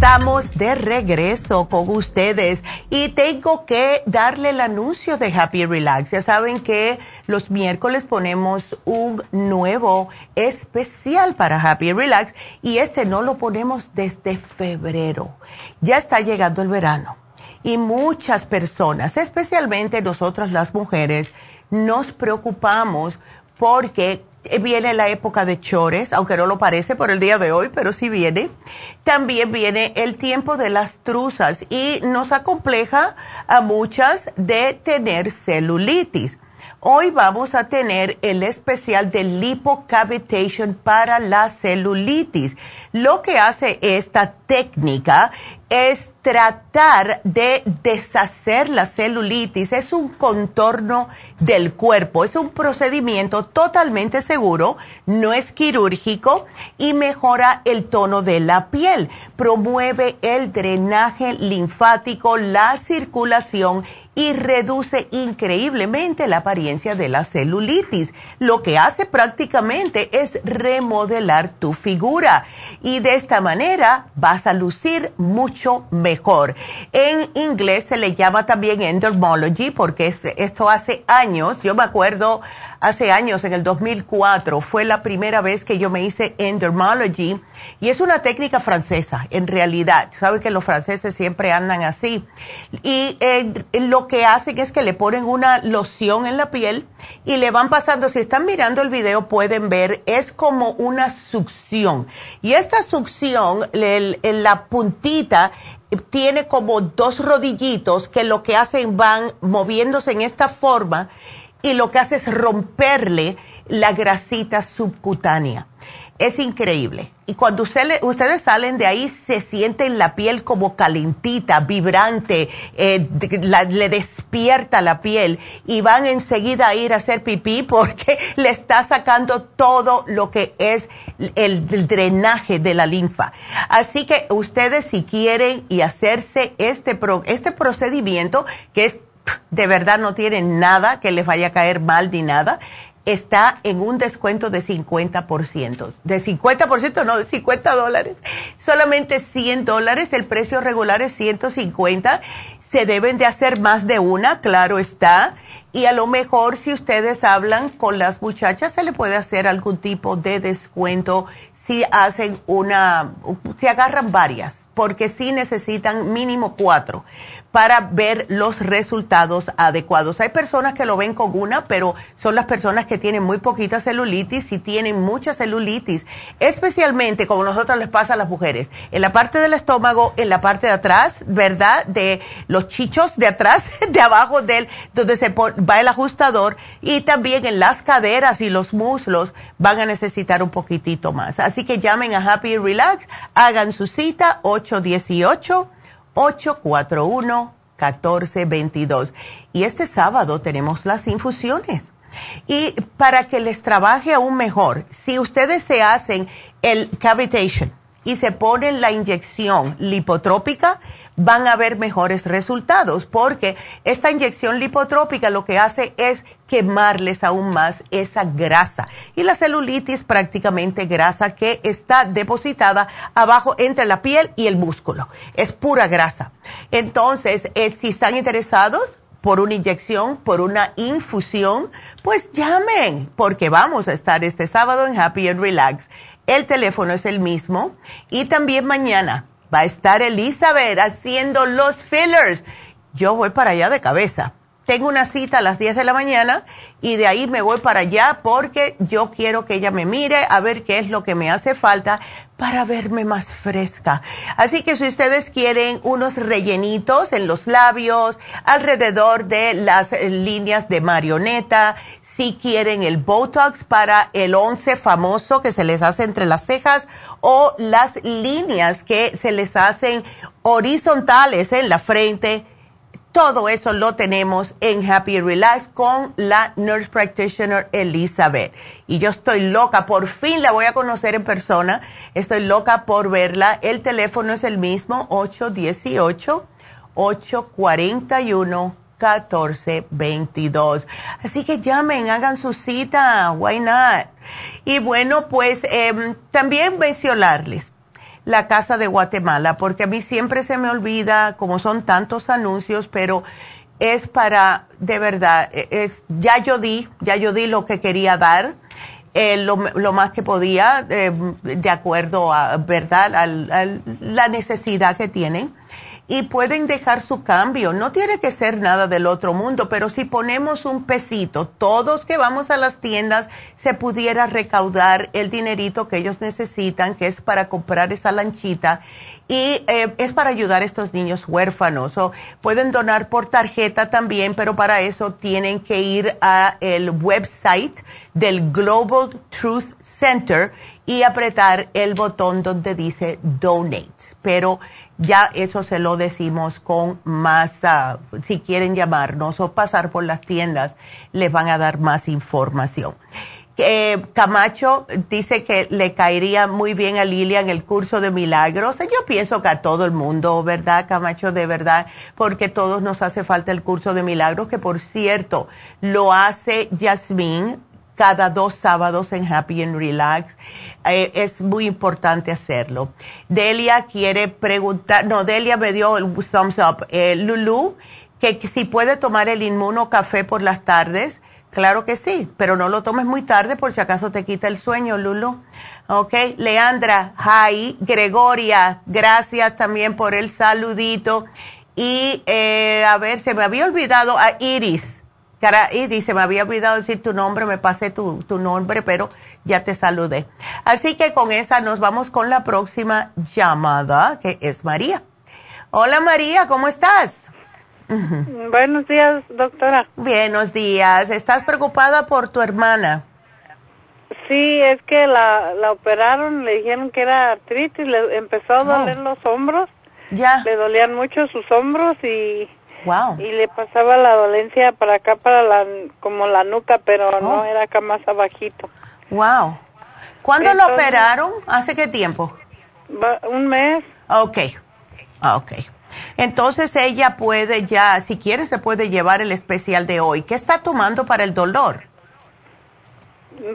Estamos de regreso con ustedes y tengo que darle el anuncio de Happy Relax. Ya saben que los miércoles ponemos un nuevo especial para Happy Relax y este no lo ponemos desde febrero. Ya está llegando el verano y muchas personas, especialmente nosotras las mujeres, nos preocupamos porque viene la época de chores, aunque no lo parece por el día de hoy, pero sí viene. También viene el tiempo de las truzas y nos acompleja a muchas de tener celulitis. Hoy vamos a tener el especial de lipocavitation para la celulitis. Lo que hace esta técnica es tratar de deshacer la celulitis. Es un contorno del cuerpo. Es un procedimiento totalmente seguro, no es quirúrgico y mejora el tono de la piel. Promueve el drenaje linfático, la circulación y reduce increíblemente la apariencia de la celulitis. Lo que hace prácticamente es remodelar tu figura y de esta manera vas a lucir mucho mejor. En inglés se le llama también endermology porque es- esto hace años, yo me acuerdo hace años, en el 2004, fue la primera vez que yo me hice endermology y es una técnica francesa, en realidad. Saben que los franceses siempre andan así. Y eh, lo que hacen es que le ponen una loción en la piel y le van pasando, si están mirando el video pueden ver, es como una succión. Y esta succión, el- la puntita, tiene como dos rodillitos que lo que hacen van moviéndose en esta forma y lo que hace es romperle la grasita subcutánea. es increíble. Y cuando ustedes salen de ahí, se sienten la piel como calentita, vibrante, eh, le despierta la piel y van enseguida a ir a hacer pipí porque le está sacando todo lo que es el, drenaje de la linfa. Así que ustedes si quieren y hacerse este, este procedimiento, que es de verdad no tiene nada que les vaya a caer mal ni nada, está en un descuento de 50%. De 50%, no, de 50 dólares. Solamente 100 dólares, el precio regular es 150. Se deben de hacer más de una, claro está. Y a lo mejor si ustedes hablan con las muchachas, se le puede hacer algún tipo de descuento si hacen una, si agarran varias, porque sí necesitan mínimo cuatro para ver los resultados adecuados. Hay personas que lo ven con una, pero son las personas que tienen muy poquita celulitis y tienen mucha celulitis, especialmente como nosotros les pasa a las mujeres, en la parte del estómago, en la parte de atrás, ¿verdad? De los chichos de atrás, de abajo del, donde se va el ajustador y también en las caderas y los muslos van a necesitar un poquitito más. Así que llamen a Happy Relax, hagan su cita 818 841-1422. Y este sábado tenemos las infusiones. Y para que les trabaje aún mejor, si ustedes se hacen el cavitation y se ponen la inyección lipotrópica, van a ver mejores resultados, porque esta inyección lipotrópica lo que hace es quemarles aún más esa grasa. Y la celulitis prácticamente grasa que está depositada abajo entre la piel y el músculo. Es pura grasa. Entonces, eh, si están interesados, por una inyección, por una infusión, pues llamen, porque vamos a estar este sábado en Happy and Relax. El teléfono es el mismo y también mañana va a estar Elizabeth haciendo los fillers. Yo voy para allá de cabeza. Tengo una cita a las 10 de la mañana y de ahí me voy para allá porque yo quiero que ella me mire a ver qué es lo que me hace falta para verme más fresca. Así que si ustedes quieren unos rellenitos en los labios, alrededor de las líneas de marioneta, si quieren el Botox para el 11 famoso que se les hace entre las cejas o las líneas que se les hacen horizontales en la frente, todo eso lo tenemos en Happy Relax con la Nurse Practitioner Elizabeth. Y yo estoy loca, por fin la voy a conocer en persona. Estoy loca por verla. El teléfono es el mismo, 818-841-1422. Así que llamen, hagan su cita, why not? Y bueno, pues eh, también mencionarles la Casa de Guatemala, porque a mí siempre se me olvida, como son tantos anuncios, pero es para, de verdad, e, es, ya yo di, ya yo di lo que quería dar. Eh, lo, lo, más que podía, eh, de acuerdo a, ¿verdad?, a la necesidad que tienen y pueden dejar su cambio. No tiene que ser nada del otro mundo, pero si ponemos un pesito, todos que vamos a las tiendas, se pudiera recaudar el dinerito que ellos necesitan, que es para comprar esa lanchita y eh, es para ayudar a estos niños huérfanos. O pueden donar por tarjeta también, pero para eso tienen que ir a el website del Global Truth Center y apretar el botón donde dice donate. Pero ya eso se lo decimos con más, ah, si quieren llamarnos o pasar por las tiendas, les van a dar más información. Eh, Camacho dice que le caería muy bien a Lilia en el curso de milagros. Yo pienso que a todo el mundo, ¿verdad, Camacho? De verdad, porque todos nos hace falta el curso de milagros, que por cierto, lo hace Yasmín cada dos sábados en Happy and Relax. Eh, es muy importante hacerlo. Delia quiere preguntar, no, Delia me dio el thumbs up. Eh, Lulu, que, si puede tomar el inmuno café por las tardes. Claro que sí, pero no lo tomes muy tarde por si acaso te quita el sueño, Lulu. Ok, Leandra, hi, Gregoria, gracias también por el saludito. Y eh, a ver, se me había olvidado a Iris y dice, me había olvidado decir tu nombre, me pasé tu, tu nombre, pero ya te saludé. Así que con esa nos vamos con la próxima llamada, que es María. Hola María, ¿cómo estás? Buenos días, doctora. Buenos días. ¿Estás preocupada por tu hermana? Sí, es que la, la operaron, le dijeron que era artritis, le empezó a doler los hombros. Ya. Le dolían mucho sus hombros y Wow. y le pasaba la dolencia para acá para la como la nuca, pero no Oh. era acá más abajito. Wow. ¿Cuándo lo Entonces- operaron? ¿Hace qué tiempo? Un mes. Ok. Ok. Entonces ella puede ya, si quiere, se puede llevar el especial de hoy. ¿Qué está tomando para el dolor?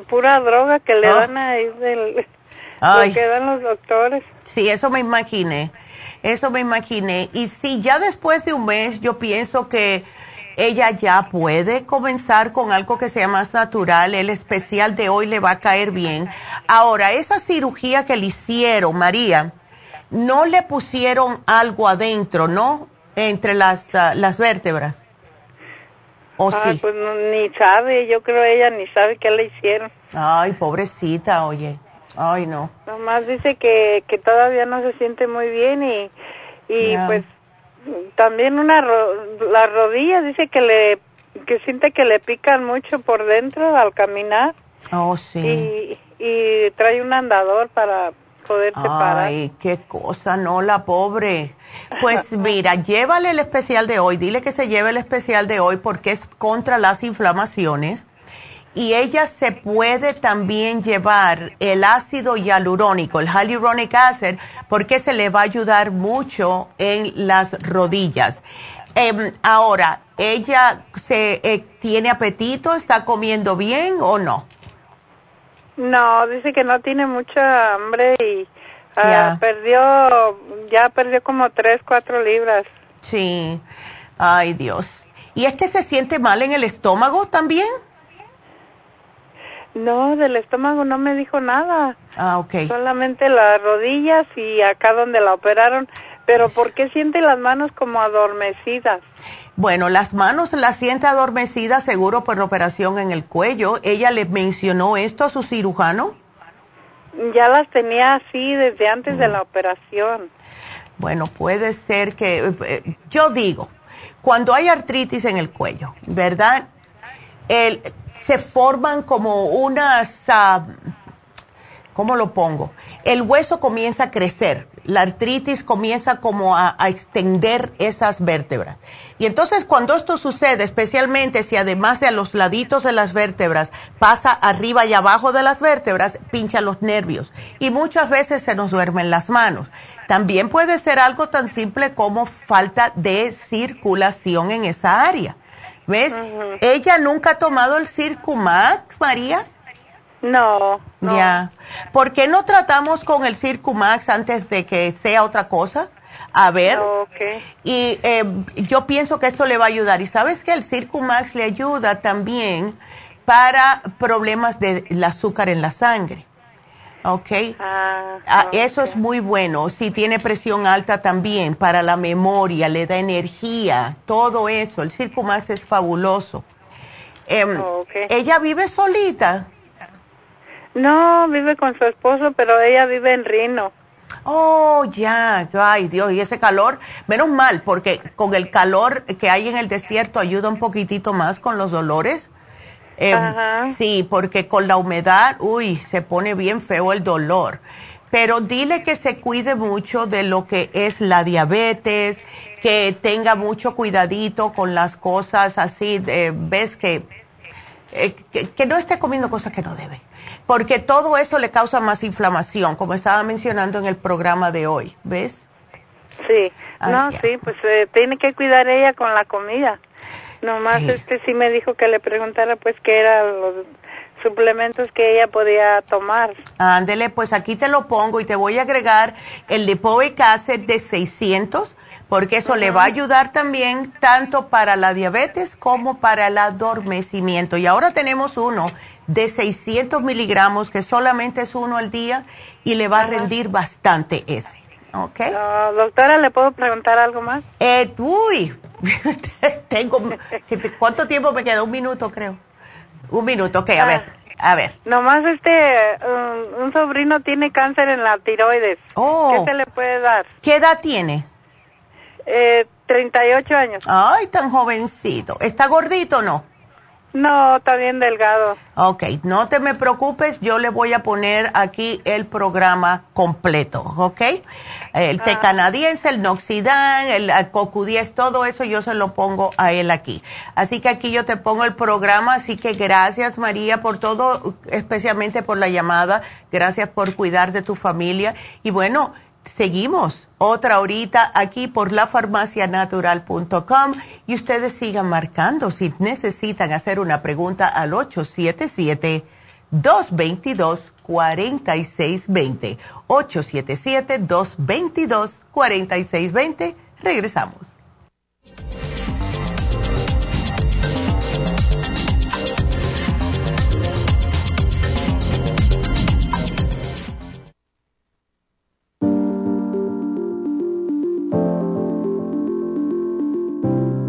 Pura droga que le Oh. dan ahí del Ay. lo que dan los doctores. Sí, eso me imaginé. Eso me imaginé. Y sí, ya después de un mes, yo pienso que ella ya puede comenzar con algo que sea más natural. El especial de hoy le va a caer bien. Ahora, esa cirugía que le hicieron, María, no le pusieron algo adentro, ¿no? Entre las, ah, las vértebras. ¿O Ah, sí? pues no- ni sabe, yo creo ella ni sabe qué le hicieron. Ay, pobrecita, oye. Ay, no. Nomás dice que, que todavía no se siente muy bien y, y pues también una ro- la rodilla dice que le que siente que le pican mucho por dentro al caminar Oh, sí. y, y trae un andador para poderse parar. Ay, qué cosa, no, la pobre. Pues mira, llévale el especial de hoy, dile que se lleve el especial de hoy porque es contra las inflamaciones. Y ella se puede también llevar el ácido hialurónico, el hyaluronic acid, porque se le va a ayudar mucho en las rodillas. Em, ahora, ¿ella se eh, tiene apetito? ¿Está comiendo bien o no? No, dice que no tiene mucha hambre y ah, Ya. perdió, ya perdió como tres, cuatro libras. Sí, ay Dios. ¿Y es que se siente mal en el estómago también? No, del estómago no me dijo nada. Ah, ok. Solamente las rodillas y acá donde la operaron. Pero ¿por qué siente las manos como adormecidas? Bueno, las manos las siente adormecidas seguro por la operación en el cuello. ¿Ella le mencionó esto a su cirujano? Ya las tenía así desde antes Mm. de la operación. Bueno, puede ser que, eh, yo digo, cuando hay artritis en el cuello, ¿verdad? El, se forman como unas, ah, ¿cómo lo pongo? El hueso comienza a crecer, la artritis comienza como a, a extender esas vértebras. Y entonces cuando esto sucede, especialmente si además de a los laditos de las vértebras pasa arriba y abajo de las vértebras, pincha los nervios. Y muchas veces se nos duermen las manos. También puede ser algo tan simple como falta de circulación en esa área. ¿Ves? ¿Ella nunca ha tomado el Circumax, María? No, no. Ya. ¿Por qué no tratamos con el Circumax antes de que sea otra cosa? A ver. Y eh, yo pienso que esto le va a ayudar. Y sabes que el Circumax le ayuda también para problemas del azúcar en la sangre. ¿Ok? Ah, Ah. Eso es muy bueno. Si tiene presión alta también, para la memoria, le da energía, todo eso. El Circumax es fabuloso. Em, Ok. ¿Ella vive solita? No, vive con su esposo, pero ella vive en Rino. Oh, ya, ay Dios, y ese calor, menos mal, porque con el calor que hay en el desierto ayuda un poquitito más con los dolores. Eh, Ajá. Sí, porque con la humedad, uy, se pone bien feo el dolor. Pero dile que se cuide mucho de lo que es la diabetes, que tenga mucho cuidadito con las cosas así, eh, ves que, eh, que, que no esté comiendo cosas que no debe. Porque todo eso le causa más inflamación, como estaba mencionando en el programa de hoy, ¿ves? Sí. No, sí, pues eh, tiene que cuidar ella con la comida. Nomás Sí. este sí me dijo que le preguntara pues qué eran los suplementos que ella podía tomar. Ándele, pues aquí te lo pongo y te voy a agregar el Lipoic Acid de 600, porque eso le va a ayudar también tanto para la diabetes como para el adormecimiento. Y ahora tenemos uno de 600 miligramos, que solamente es uno al día, y le va a rendir bastante ese. ¿Ok? Ah, doctora, ¿le puedo preguntar algo más? Eh, uy, tengo, ¿cuánto tiempo me queda? Un minuto, creo. Un minuto, ok, a Ah. ver, a ver. Nomás este, um, un sobrino tiene cáncer en la tiroides. Oh. ¿Qué se le puede dar? ¿Qué edad tiene? Eh, 38 años. Ay, tan jovencito. ¿Está gordito o no? No, está bien delgado. Ok, no te me preocupes, yo le voy a poner aquí el programa completo, ¿ok? El té Ah. canadiense, el Noxidan, el CoQ10, todo eso yo se lo pongo a él aquí. Así que aquí yo te pongo el programa, así que gracias María por todo, especialmente por la llamada, gracias por cuidar de tu familia y bueno, seguimos otra horita aquí por lafarmacianatural.com y ustedes sigan marcando si necesitan hacer una pregunta al 877-222-4620. 877-222-4620. Regresamos.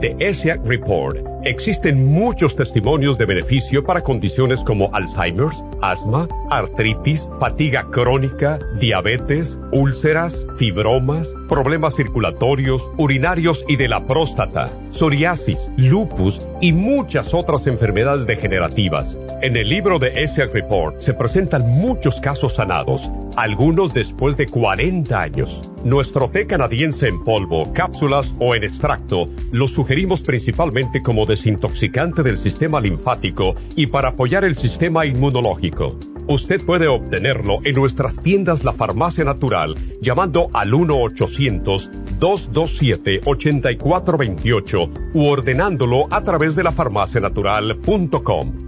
de ESIAC Report, existen muchos testimonios de beneficio para condiciones como Alzheimer's, asma, artritis, fatiga crónica, diabetes, úlceras, fibromas, problemas circulatorios, urinarios y de la próstata, psoriasis, lupus y muchas otras enfermedades degenerativas. En el libro de ESIAC Report se presentan muchos casos sanados, algunos después de 40 años. Nuestro té canadiense en polvo, cápsulas o en extracto lo sugerimos principalmente como desintoxicante del sistema linfático y para apoyar el sistema inmunológico. Usted puede obtenerlo en nuestras tiendas La Farmacia Natural llamando al 1-800-227-8428 u ordenándolo a través de lafarmacianatural.com.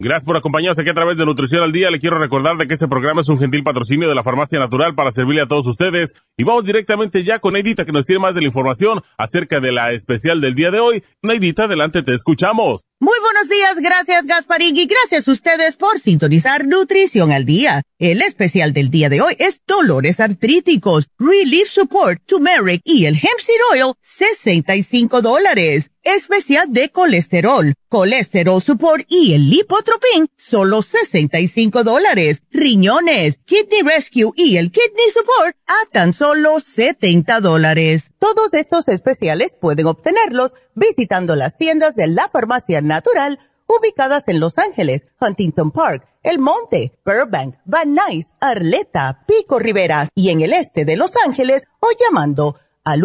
Gracias por acompañarnos aquí a través de Nutrición al Día. Le quiero recordar de que este programa es un gentil patrocinio de la Farmacia Natural para servirle a todos ustedes. Y vamos directamente ya con Neidita que nos tiene más de la información acerca de la especial del día de hoy. Neidita, adelante, te escuchamos. Muy buenos días, gracias Gasparín y gracias a ustedes por sintonizar Nutrición al Día. El especial del día de hoy es dolores artríticos, Relief Support, Turmeric y el Hemp Seed Oil, 65 dólares. Especial de colesterol, Colesterol Support y el Lipotropin, solo 65 dólares. Riñones, Kidney Rescue y el Kidney Support a tan solo 70 dólares. Todos estos especiales pueden obtenerlos visitando las tiendas de la Farmacia Natural ubicadas en Los Ángeles, Huntington Park, El Monte, Burbank, Van Nuys, Arleta, Pico Rivera y en el este de Los Ángeles o llamando al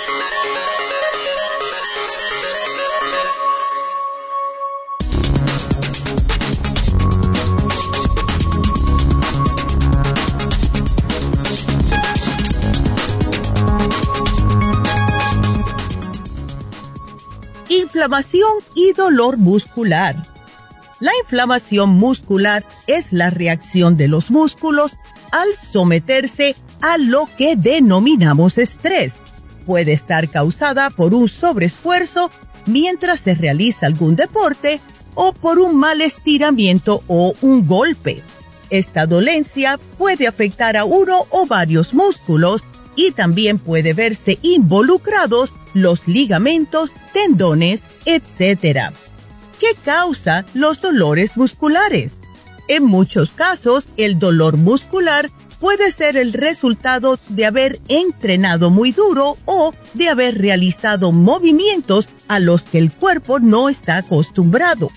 Inflamación y dolor muscular. La inflamación muscular es la reacción de los músculos al someterse a lo que denominamos estrés. Puede estar causada por un sobreesfuerzo mientras se realiza algún deporte o por un mal estiramiento o un golpe. Esta dolencia puede afectar a uno o varios músculos y también puede verse involucrados los ligamentos, tendones, etc. ¿Qué causa los dolores musculares? En muchos casos, el dolor muscular puede ser el resultado de haber entrenado muy duro o de haber realizado movimientos a los que el cuerpo no está acostumbrado.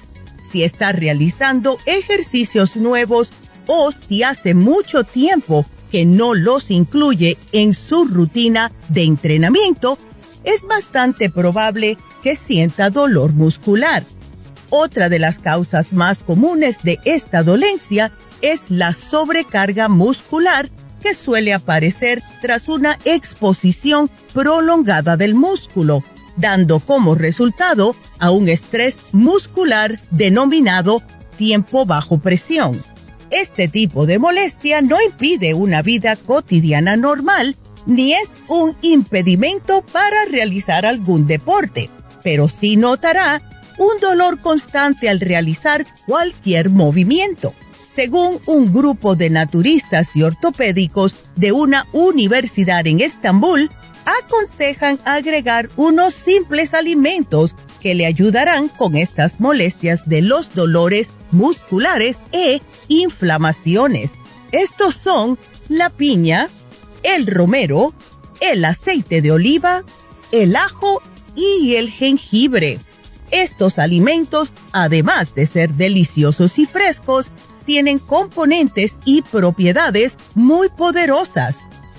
Si está realizando ejercicios nuevos o si hace mucho tiempo que no los incluye en su rutina de entrenamiento, es bastante probable que sienta dolor muscular. Otra de las causas más comunes de esta dolencia es la sobrecarga muscular que suele aparecer tras una exposición prolongada del músculo, dando como resultado a un estrés muscular denominado tiempo bajo presión. Este tipo de molestia no impide una vida cotidiana normal ni es un impedimento para realizar algún deporte, pero sí notará un dolor constante al realizar cualquier movimiento. Según un grupo de naturistas y ortopédicos de una universidad en Estambul, aconsejan agregar unos simples alimentos que le ayudarán con estas molestias de los dolores musculares e inflamaciones. Estos son la piña, el romero, el aceite de oliva, el ajo y el jengibre. Estos alimentos, además de ser deliciosos y frescos, tienen componentes y propiedades muy poderosas.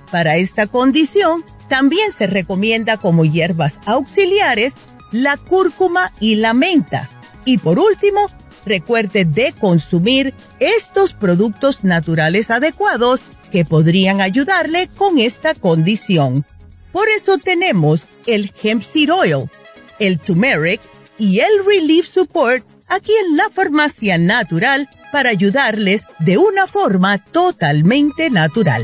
Para esta condición, también se recomienda como hierbas auxiliares la cúrcuma y la menta. Y por último, recuerde de consumir estos productos naturales adecuados que podrían ayudarle con esta condición. Por eso tenemos el hemp seed oil, el turmeric y el relief support aquí en la farmacia natural para ayudarles de una forma totalmente natural.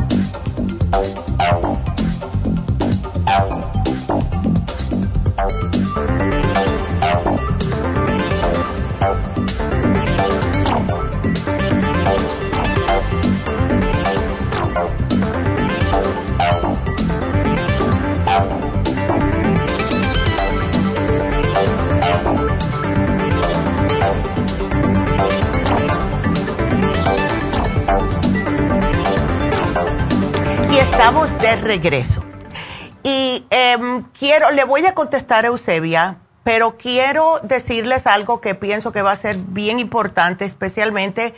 estamos de regreso. Y em, quiero, le voy a contestar a Eusebia, pero quiero decirles algo que pienso que va a ser bien importante, especialmente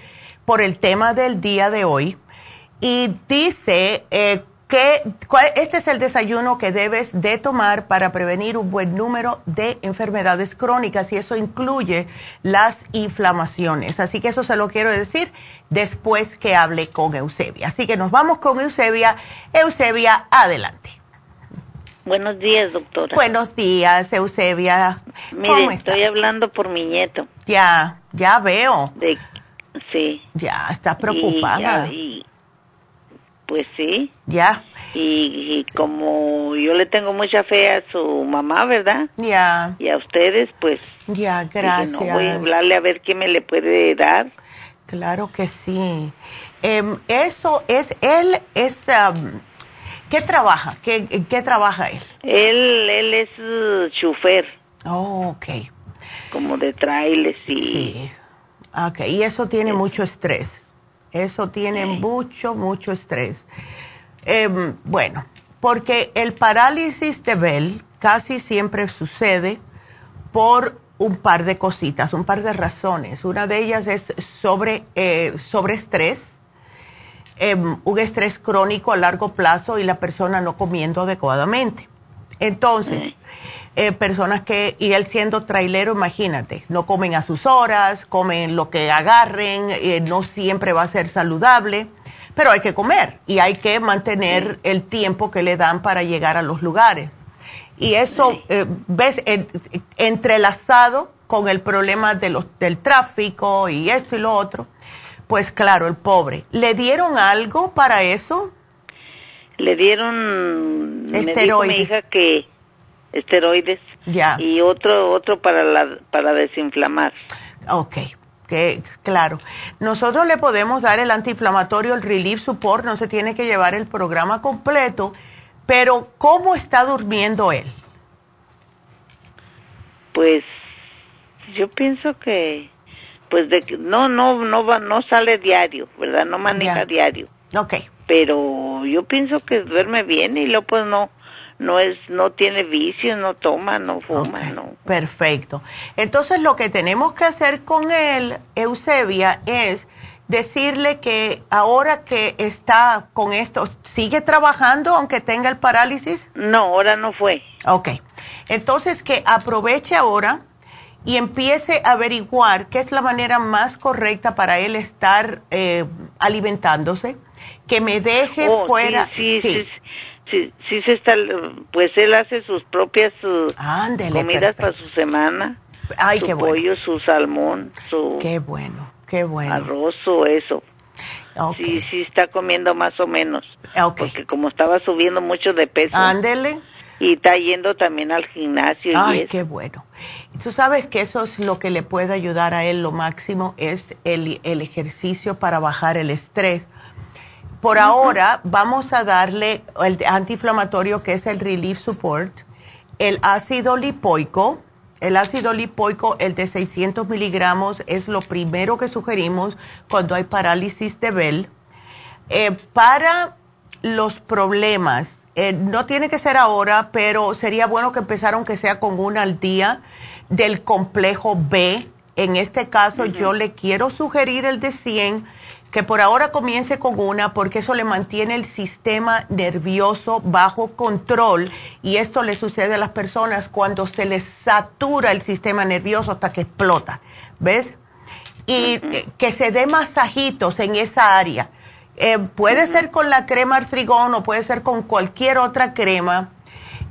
por el tema del día de hoy. Y dice eh, que este es el desayuno que debes de tomar para prevenir un buen número de enfermedades crónicas y eso incluye las inflamaciones. Así que eso se lo quiero decir después que hable con Eusebia. Así que nos vamos con Eusebia. Eusebia, adelante. Buenos días, doctora. Buenos días, Eusebia. Mire, estoy hablando por mi nieto. Ya, ya veo. De, sí. Ya, está preocupada. Pues sí. Ya. Y, como yo le tengo mucha fe a su mamá, ¿verdad? Ya. Y a ustedes, pues. Ya, gracias. no, voy a hablarle a ver qué me le puede dar. Claro que sí. Em, eso es, él es, ¿qué trabaja? ¿Qué, ¿Qué trabaja él? Él, él es uh, chofer. Oh, ok. Como de trailers y... Sí. Ok, y eso tiene mucho estrés. Eso tiene mucho, mucho estrés. Em, bueno, porque el parálisis de Bell casi siempre sucede por un par de cositas, un par de razones. Una de ellas es sobre, eh, sobre estrés, em, un estrés crónico a largo plazo y la persona no comiendo adecuadamente. Entonces, eh, personas que, y él siendo trailero, imagínate, no comen a sus horas, comen lo que agarren, eh, no siempre va a ser saludable, pero hay que comer y hay que mantener el tiempo que le dan para llegar a los lugares. Y eso, eh, ves, entrelazado con el problema de los, del tráfico y esto y lo otro, pues claro, el pobre. ¿Le dieron algo para eso? Le dieron, esteroides. mi hija que esteroides ya. y otro otro para la para desinflamar. Ok, que claro. Nosotros le podemos dar el antiinflamatorio, el Relief Support, no se tiene que llevar el programa completo, pero ¿cómo está durmiendo él? Pues yo pienso que pues de que no no no va no sale diario, ¿verdad? No maneja diario. Ok. Pero yo pienso que duerme bien y luego pues no no es, no tiene vicios, no toma, no fuma, Ok, no. Perfecto. Entonces lo que tenemos que hacer con él, Eusebia, es decirle que ahora que está con esto, ¿sigue trabajando aunque tenga el parálisis? No, ahora no fue. Ok. Entonces que aproveche ahora y empiece a averiguar qué es la manera más correcta para él estar eh, alimentándose, que me deje Oh, fuera. Sí, sí, sí, sí, sí se está, pues él hace sus propias uh, Ándele, comidas perfecto. para su semana. Ay, su qué bueno. pollo, su salmón, su Qué bueno, qué bueno. arroz o eso. Sí, sí está comiendo más o menos. Ok. Porque como estaba subiendo mucho de peso Ándele. y está yendo también al gimnasio y Ay, eso. qué bueno. Tú sabes que eso es lo que le puede ayudar a él lo máximo, es el, el ejercicio para bajar el estrés. Por ahora vamos a darle el antiinflamatorio que es el Relief Support, el ácido lipoico. El ácido lipoico, el de 600 miligramos, es lo primero que sugerimos cuando hay parálisis de Bell. Eh, para los problemas, eh, no tiene que ser ahora, pero sería bueno que empezara aunque sea con una al día del complejo B. En este caso yo le quiero sugerir el de 100, que por ahora comience con una porque eso le mantiene el sistema nervioso bajo control y esto le sucede a las personas cuando se les satura el sistema nervioso hasta que explota. ¿Ves? y que se dé masajitos en esa área. Eh, puede ser con la crema artrigón o puede ser con cualquier otra crema.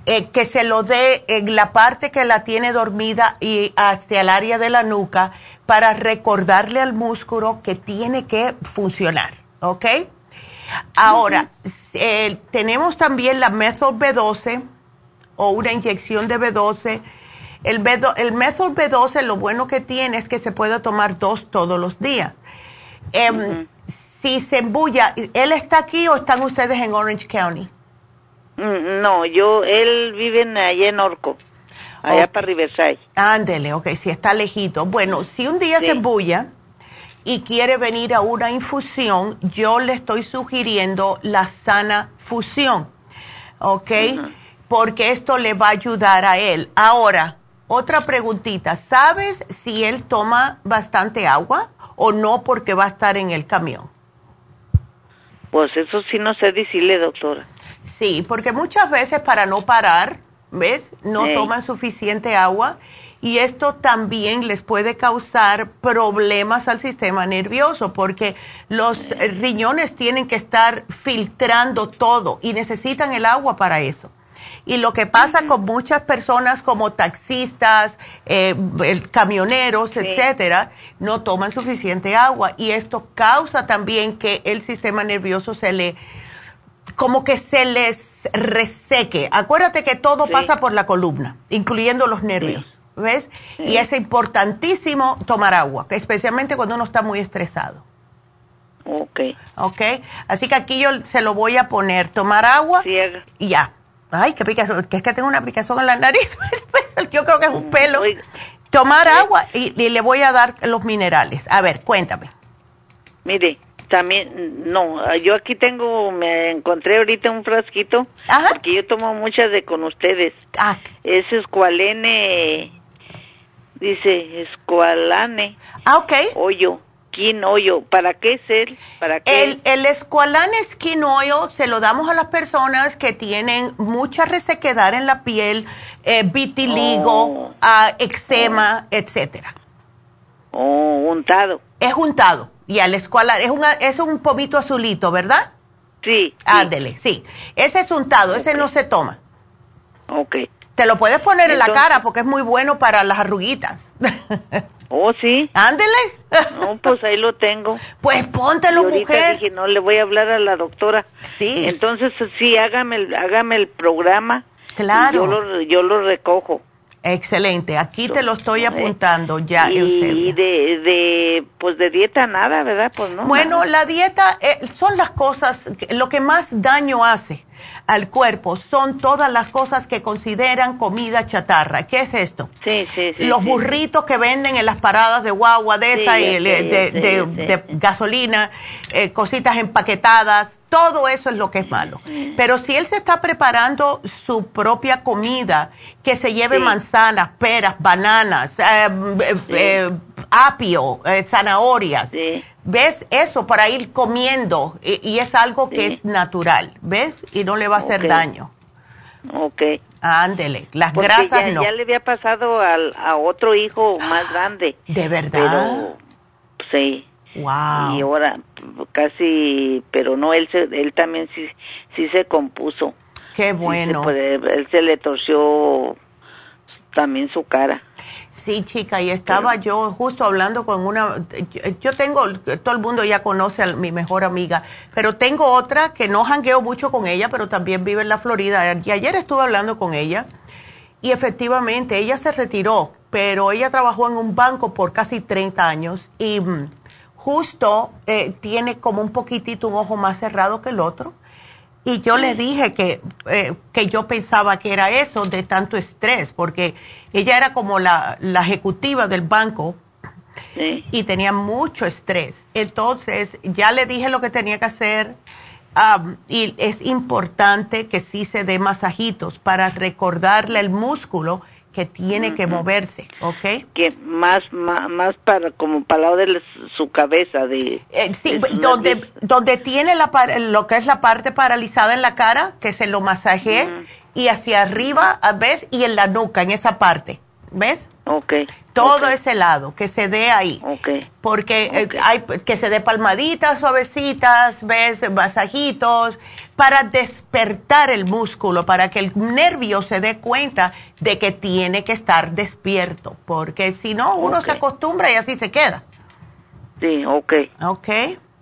eh, que se lo dé en la parte que la tiene dormida y hacia el área de la nuca para recordarle al músculo que tiene que funcionar, ¿ok? Ahora, eh, tenemos también la Method B12 o una inyección de B12. El, B12, el Method B12 lo bueno que tiene es que se puede tomar dos todos los días. Em, Si se embulla, ¿él está aquí o están ustedes en Orange County? Mm, No, yo, él vive en, allá en Orco, allá para Riverside. Ándele, ok, si está lejito. Bueno, si un día Sí. se embulla y quiere venir a una infusión, yo le estoy sugiriendo la sana fusión, ¿ok? Porque esto le va a ayudar a él. Ahora, otra preguntita, ¿sabes si él toma bastante agua o no porque va a estar en el camión? Pues eso sí no sé decirle, doctora. Sí, porque muchas veces para no parar, ¿ves? No toman suficiente agua y esto también les puede causar problemas al sistema nervioso porque los eh, riñones tienen que estar filtrando todo y necesitan el agua para eso. Y lo que pasa con muchas personas como taxistas, eh, camioneros, etcétera, no toman suficiente agua y esto causa también que el sistema nervioso se le como que se les reseque. Acuérdate que todo Sí. pasa por la columna, incluyendo los nervios, ¿ves? Y es importantísimo tomar agua, especialmente cuando uno está muy estresado, Ok. ¿ok? Así que aquí yo se lo voy a poner, tomar agua y ya. Ay, qué picazón, que es que tengo una picazón en la nariz, yo creo que es un pelo. Oiga. Tomar agua y, y le voy a dar los minerales. A ver, cuéntame. Mire, también, no, yo aquí tengo, me encontré ahorita un frasquito, Ajá. porque yo tomo muchas de con ustedes. Ah, Es escualene, dice escualane, ah ok. hoyo, hoyo. ¿Para qué es él? ¿Para qué? El, el Esqualane Skin Oil se lo damos a las personas que tienen mucha resequedad en la piel, eh, vitiligo, Oh. ah, eczema, etcétera. Oh, untado. Es untado. Y al Esqualane, es, una, es un pomito azulito, ¿verdad? Sí. Ándele, sí. Ese es untado, ese no se toma. Ok. Te lo puedes poner en la cara porque es muy bueno para las arruguitas. Oh, sí. Ándele. No, pues ahí lo tengo. Pues Y póntelo, ahorita mujer. dije, no, le voy a hablar a la doctora. Sí. Entonces, sí, hágame el, hágame el programa. Claro. y Yo lo, yo lo recojo. Excelente. Aquí te lo estoy apuntando ya, y Eusebia. de, de, pues de dieta nada, ¿verdad? Pues no. Bueno, nada. la dieta eh, son las cosas, que- lo que más daño hace. Al cuerpo son todas las cosas que consideran comida chatarra. ¿Qué es esto? Sí, sí, sí. Los sí. burritos que venden en las paradas de guagua, de Sí, esa, y de, gasolina, eh, cositas empaquetadas, todo eso es lo que es malo. Pero si él se está preparando su propia comida, que se lleve manzanas, peras, bananas, eh, eh, apio, zanahorias, Sí. ¿Ves? Eso para ir comiendo y, y es algo que Sí. es natural, ¿ves? Y no le va a hacer Ok. daño. Ok. Ándele, las Porque grasas ya, no. ya le había pasado al, a otro hijo más grande. ¿De verdad? Pero, sí. wow. Y ahora casi, pero no, él, se, él también sí, sí se compuso. Qué Sí se bueno. puede- él se le torció también su cara. Sí, chica, y estaba yo justo hablando con una, yo- tengo, todo el mundo ya conoce a mi mejor amiga, pero tengo otra que no jangueo mucho con ella, pero también vive en la Florida. Y ayer estuve hablando con ella y efectivamente ella se retiró, pero ella trabajó en un banco por casi 30 años y mm, justo eh, tiene como un poquitito un ojo más cerrado que el otro. Y yo le dije que, eh, que yo pensaba que era eso de tanto estrés, porque ella era como la, la ejecutiva del banco Sí. y tenía mucho estrés. Entonces, ya le dije lo que tenía que hacer am, y es importante que sí se dé masajitos para recordarle el músculo que tiene que moverse, ¿ok? Que más, más, más para, como para lado de su cabeza, de... Eh, sí, de sus donde, donde tiene la lo que es la parte paralizada en la cara, que se lo masajee y hacia arriba, ¿ves? Y en la nuca, en esa parte, ¿ves? Ok. Todo ese lado, que se dé ahí. Ok. Porque eh, hay que se dé palmaditas suavecitas, ¿ves? Masajitos, para despertar el músculo, para que el nervio se dé cuenta de que tiene que estar despierto. Porque si no, uno se acostumbra y así se queda. Sí, ok. ¿Ok?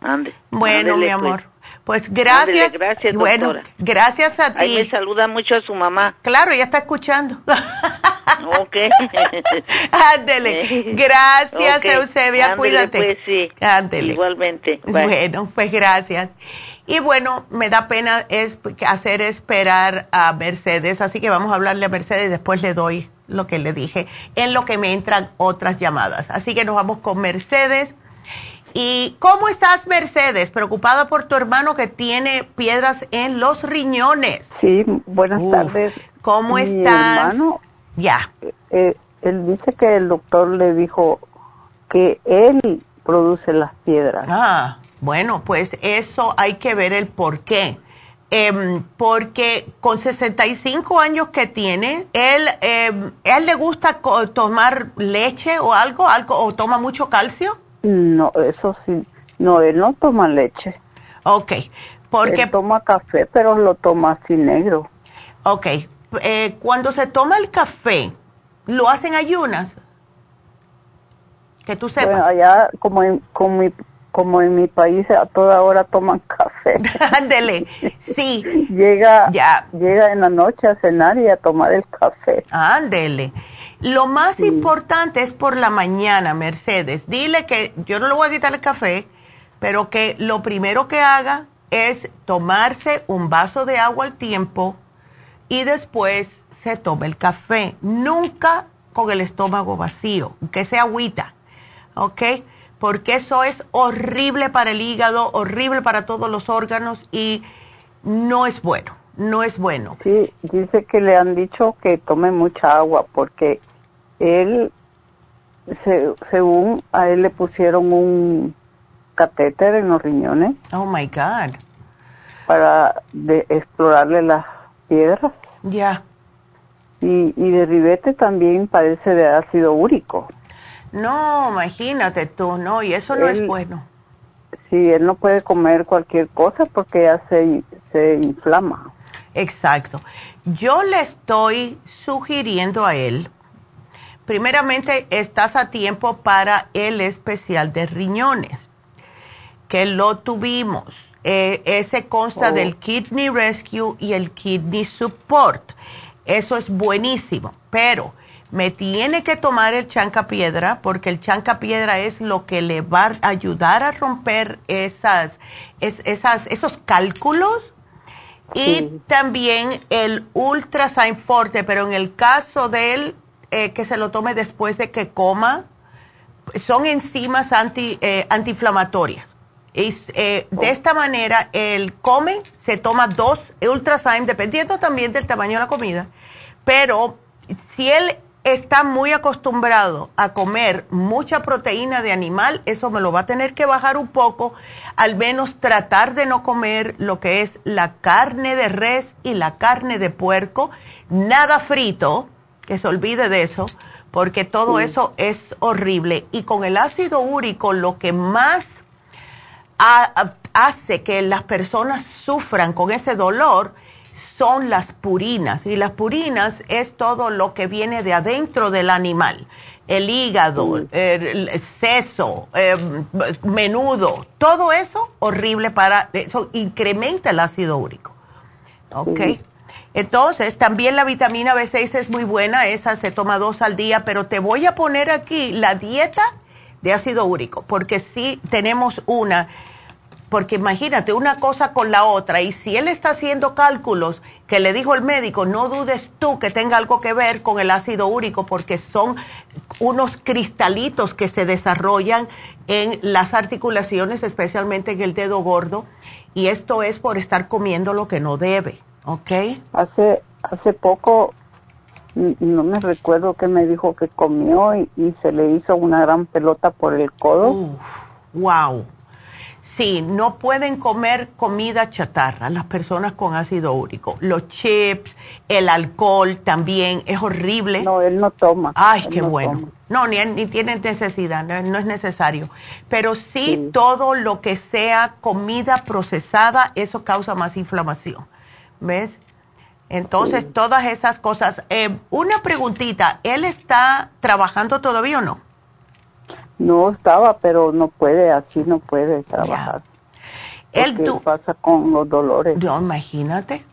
Ande. Bueno, mi pues. amor. Pues gracias. Gracias, Bueno, doctora. gracias a Ahí me ti. saluda mucho a su mamá. Claro, ya está escuchando. Ok. Ándele. Gracias. Eusebia. Ándele, Cuídate. pues, sí. Ándele. Igualmente. Bye. Bueno, pues gracias. Y bueno, me da pena es hacer esperar a Mercedes, así que vamos a hablarle a Mercedes y después le doy lo que le dije, en lo que me entran otras llamadas. Así que nos vamos con Mercedes. ¿Y cómo estás, Mercedes? Preocupada por tu hermano que tiene piedras en los riñones. Sí, buenas Uf, tardes. ¿Cómo Mi estás? hermano, Ya. eh, él dice que el doctor le dijo que él produce las piedras. Ah, bueno, pues eso hay que ver el por qué. Em, porque con 65 años que tiene, él, em, ¿él le gusta co- tomar leche o algo, algo o toma mucho calcio? No, eso sí. No, él no toma leche. Ok, porque, Él toma café, pero lo toma así negro. ok, eh, cuando se toma el café, ¿lo hacen ayunas? Que tú sepas. Bueno, allá, como en, como, mi- como en mi país, a toda hora toman café. Ándele, sí, llega, Ya. llega en la noche a cenar y a tomar el café. Ándele. Lo más importante es por la mañana, Mercedes. Dile que yo no le voy a quitar el café, pero que lo primero que haga es tomarse un vaso de agua al tiempo y después se tome el café. Nunca con el estómago vacío, que sea agüita, ¿ok? Porque eso es horrible para el hígado, horrible para todos los órganos y no es bueno, no es bueno. Sí, dice que le han dicho que tome mucha agua porque él, se- según a él le pusieron un catéter en los riñones Oh my God. para de explorarle las piedras Ya. y, y de ribete también parece de ácido úrico. No, imagínate tú, no, y eso no es bueno. Sí, él no puede comer cualquier cosa porque ya se, se inflama. Exacto. Yo le estoy sugiriendo a él, primeramente estás a tiempo para el especial de riñones, que lo tuvimos. Eh, ese consta Oh. del Kidney Rescue y el Kidney Support. Eso es buenísimo, pero me tiene que tomar el chanca piedra porque el chanca piedra es lo que le va a ayudar a romper esas, es- esas, esos cálculos. Y también el Ultrasign Forte, pero en el caso de él, eh, que se lo tome después de que coma, son enzimas anti, eh, antiinflamatorias. Y, eh, de esta manera, él come, se toma dos Ultrasign, dependiendo también del tamaño de la comida, pero si él está muy acostumbrado a comer mucha proteína de animal, eso me lo va a tener que bajar un poco, al menos tratar de no comer lo que es la carne de res y la carne de puerco, nada frito, que se olvide de eso, porque todo eso es horrible. Y con el ácido úrico lo que más ha- ha- hace que las personas sufran con ese dolor son las purinas. Y las purinas es todo lo que viene de adentro del animal. El hígado, el, el seso, eh, menudo, todo eso horrible para, eso incrementa el ácido úrico. ¿Ok? Entonces, también la vitamina B6 es muy buena, esa se toma dos al día, pero te voy a poner aquí la dieta de ácido úrico, porque sí tenemos una, porque imagínate una cosa con la otra, y si él está haciendo cálculos que le dijo el médico, no dudes tú que tenga algo que ver con el ácido úrico, porque son unos cristalitos que se desarrollan en las articulaciones, especialmente en el dedo gordo, y esto es por estar comiendo lo que no debe, ¿ok? Hace, hace poco, no me recuerdo que me dijo que comió y, y se le hizo una gran pelota por el codo. wow. Sí, no pueden comer comida chatarra las personas con ácido úrico. Los chips, el alcohol también es horrible. No, él no toma. Ay, qué no bueno. toma. No, ni, ni tiene necesidad, no, no es necesario. Pero sí, todo lo que sea comida procesada, eso causa más inflamación. ¿Ves? Entonces, todas esas cosas. Eh, una preguntita, ¿él está trabajando todavía o no? No estaba, pero no puede, así no puede trabajar. Él Porque du- pasa con los dolores. No, imagínate.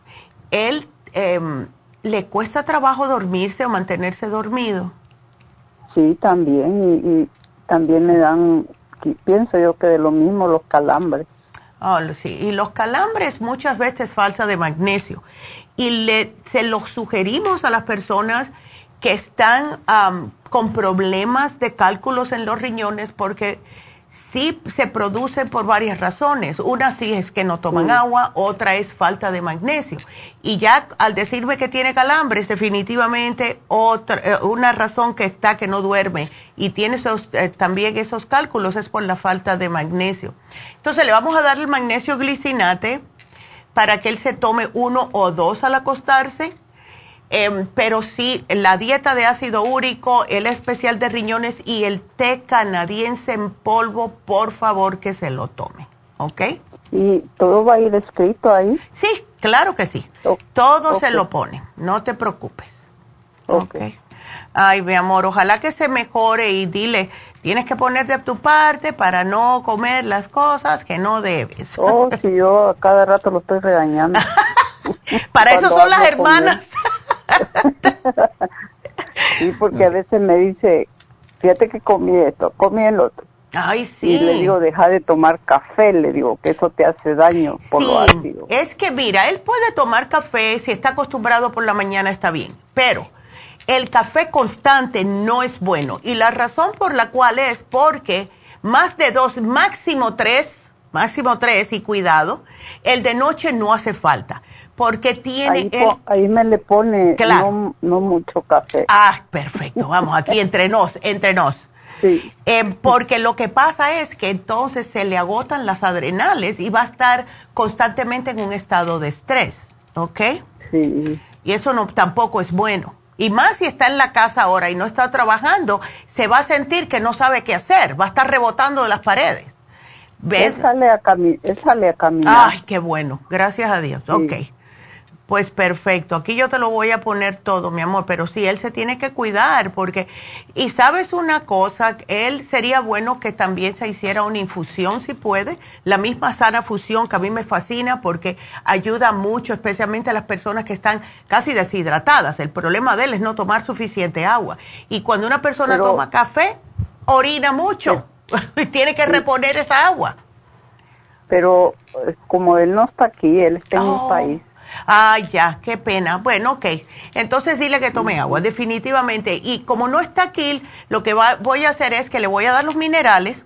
Él em, le cuesta trabajo dormirse o mantenerse dormido. Sí, también. Y, y también me dan, pienso yo que de lo mismo los calambres. Ah, lo- sí. Y los calambres muchas veces falta de magnesio. Y le, se lo sugerimos a las personas que están con problemas de cálculos en los riñones porque sí se producen por varias razones. Una sí es que no toman agua, otra es falta de magnesio. Y ya al decirme que tiene calambres, definitivamente otra, eh, una razón que está que no duerme y tiene esos, eh, también esos cálculos es por la falta de magnesio. Entonces le vamos a dar el magnesio glicinate para que él se tome uno o dos al acostarse. Em, pero sí, la dieta de ácido úrico, el especial de riñones y el té canadiense en polvo, por favor que se lo tome. ¿Ok? ¿Y todo va a ir escrito ahí? Sí, claro que sí. Todo se lo pone, no te preocupes. Ok. Ay, mi amor, ojalá que se mejore y dile, tienes que poner de tu parte para no comer las cosas que no debes. Oh, si yo a cada rato lo estoy regañando. para eso son las hermanas. Sí, porque a veces me dice, fíjate que comí esto, comí el otro. Ay, sí. Y le digo, deja de tomar café, le digo, que eso te hace daño por lo ácido. es que mira, él puede tomar café, si está acostumbrado por la mañana está bien, pero el café constante no es bueno. Y la razón por la cual es porque más de dos, máximo tres, máximo tres, y cuidado, el de noche no hace falta, porque tiene Ahí, el... ahí me le pone Claro. no, no mucho café. Ah, perfecto, vamos, aquí entre nos, entre nos. Sí. Eh, porque lo que pasa es que entonces se le agotan las adrenales y va a estar constantemente en un estado de estrés, ¿ok? Sí. Y eso no, tampoco es bueno. Y más si está en la casa ahora y no está trabajando, se va a sentir que no sabe qué hacer, va a estar rebotando de las paredes. ¿Ves? Él sale a, cami él sale a caminar. Ay, qué bueno, gracias a Dios. Ok. Pues perfecto, aquí yo te lo voy a poner todo, mi amor, pero sí, él se tiene que cuidar porque, y sabes una cosa, él sería bueno que también se hiciera una infusión si puede, la misma sana fusión que a mí me fascina porque ayuda mucho, especialmente a las personas que están casi deshidratadas. El problema de él es no tomar suficiente agua. Y cuando una persona Pero- toma café, orina mucho y tiene que reponer esa agua. Pero eh, como él no está aquí, él está en Oh. un país. Ay, ya, qué pena. Bueno, ok. Entonces dile que tome agua, definitivamente. Y como no está aquí, lo que voy a hacer es que le voy a dar los minerales,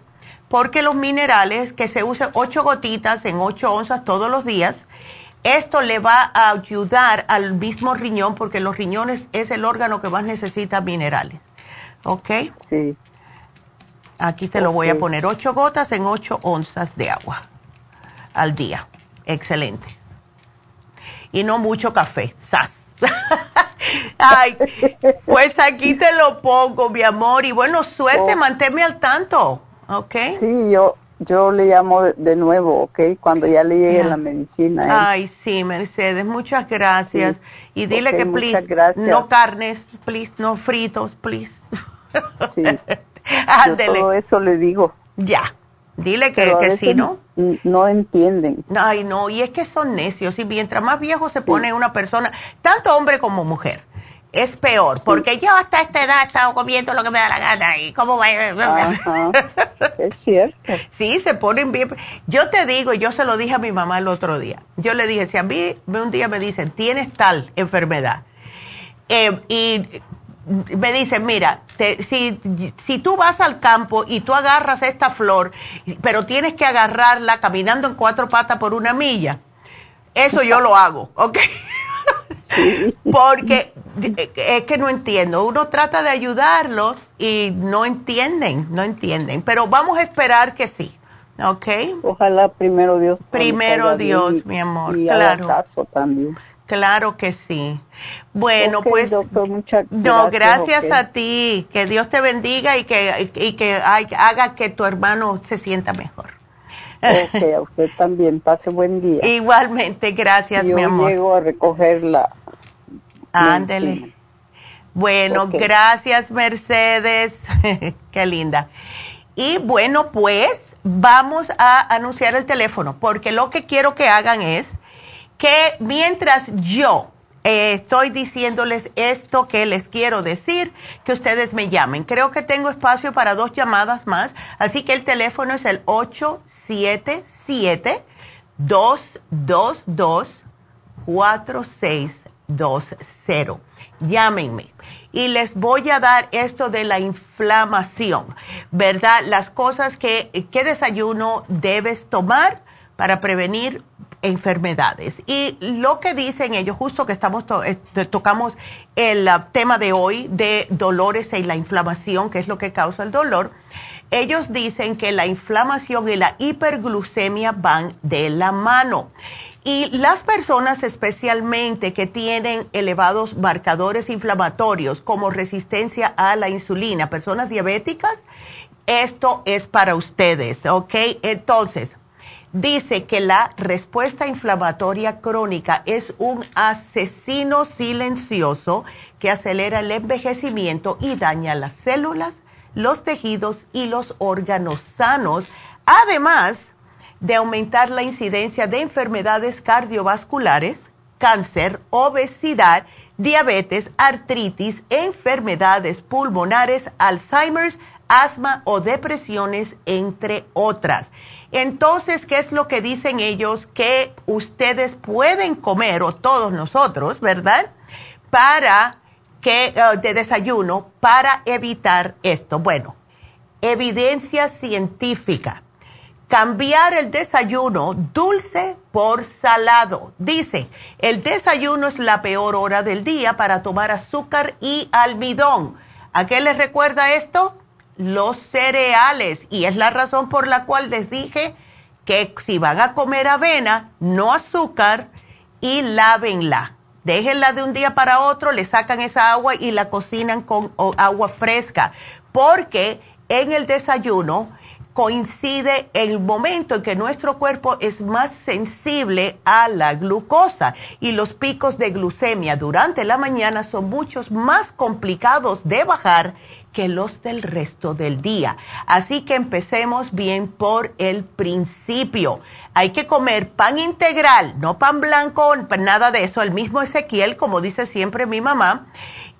porque los minerales, que se usen ocho gotitas en ocho onzas todos los días, esto le va a ayudar al mismo riñón, porque los riñones es el órgano que más necesita minerales. ¿Ok? Sí. Aquí te lo voy a poner ocho gotas en ocho onzas de agua al día. Excelente. Y no mucho café. ¡Sas! Ay, pues aquí te lo pongo, mi amor. Y bueno, suerte, oh. manténme al tanto. ¿Ok? Sí, yo, yo le llamo de nuevo, ¿ok? Cuando ya le llegue la medicina. ¿eh? Ay, sí, Mercedes, muchas gracias. Y dile que, please, no carnes, please, no fritos, please. Sí. todo eso le digo. Ya. Dile que, que sí, ¿no? No entienden. Ay, no, y es que son necios. Y mientras más viejo se pone una persona, tanto hombre como mujer, es peor. Porque yo hasta esta edad he estado comiendo lo que me da la gana. ¿Y cómo va? es cierto. Sí, se ponen bien. Yo te digo, yo se lo dije a mi mamá el otro día. Yo le dije, si a mí un día me dicen, tienes tal enfermedad, eh, y me dicen, mira, si, si tú vas al campo y tú agarras esta flor, pero tienes que agarrarla caminando en cuatro patas por una milla, eso yo lo hago, ¿ok? Porque es que no entiendo. Uno trata de ayudarlos y no entienden, no entienden. Pero vamos a esperar que sí, ¿ok? Ojalá primero Dios. Primero Dios, mi amor, claro. Caso también. Claro que sí. Bueno, pues no, gracias a ti. Que Dios te bendiga y que, y que haga que tu hermano se sienta mejor. Ok, a usted también. Pase buen día. Igualmente, gracias, mi amor. Llego a recogerla. Ándele. Bueno, gracias, Mercedes. Qué linda. Y bueno, pues vamos a anunciar el teléfono, porque lo que quiero que hagan es que mientras yo eh, estoy diciéndoles esto que les quiero decir, que ustedes me llamen. Creo que tengo espacio para dos llamadas más, así que el teléfono es el 877-222-4620. Llámenme. Y les voy a dar esto de la inflamación, ¿verdad? Las cosas que, ¿qué desayuno debes tomar para prevenir enfermedades. Y lo que dicen ellos, justo que estamos eh, tocamos el uh, tema de hoy de dolores y la inflamación, que es lo que causa el dolor, ellos dicen que la inflamación y la hiperglucemia van de la mano. Y las personas especialmente que tienen elevados marcadores inflamatorios como resistencia a la insulina, personas diabéticas, esto es para ustedes, ¿ok? Entonces, dice que la respuesta inflamatoria crónica es un asesino silencioso que acelera el envejecimiento y daña las células, los tejidos y los órganos sanos, además de aumentar la incidencia de enfermedades cardiovasculares, cáncer, obesidad, diabetes, artritis, enfermedades pulmonares, Alzheimer's, asma o depresiones, entre otras. Entonces, ¿qué es lo que dicen ellos que ustedes pueden comer, o todos nosotros, ¿verdad? Para que, eh, de desayuno, para evitar esto. Bueno, evidencia científica. Cambiar el desayuno dulce por salado. Dice, el desayuno es la peor hora del día para tomar azúcar y almidón. ¿A qué les recuerda esto? Los cereales. Y es la razón por la cual les dije que si van a comer avena, no azúcar y lávenla. Déjenla de un día para otro, le sacan esa agua y la cocinan con agua fresca, porque en el desayuno coincide el momento en que nuestro cuerpo es más sensible a la glucosa. Y los picos de glucemia durante la mañana son muchos más complicados de bajar que los del resto del día. Así que empecemos bien por el principio. Hay que comer pan integral, no pan blanco, nada de eso, el mismo Ezequiel, como dice siempre mi mamá,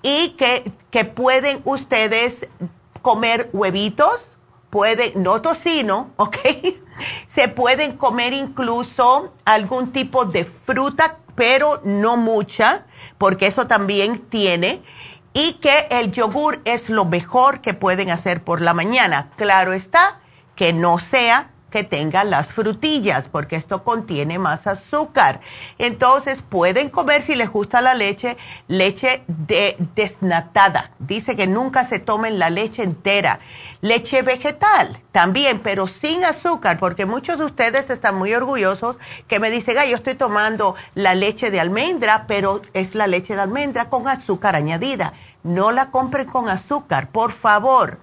y que, que pueden ustedes comer huevitos, pueden, no tocino, ¿ok? Se pueden comer incluso algún tipo de fruta pero no mucha, porque eso también tiene, y que el yogur es lo mejor que pueden hacer por la mañana. Claro está que no sea que tenga las frutillas, porque esto contiene más azúcar. Entonces pueden comer, si les gusta la leche, leche de, desnatada. Dice que nunca se tomen la leche entera. Leche vegetal también, pero sin azúcar, porque muchos de ustedes están muy orgullosos que me dicen, ay, yo estoy tomando la leche de almendra, pero es la leche de almendra con azúcar añadida. No la compren con azúcar, por favor.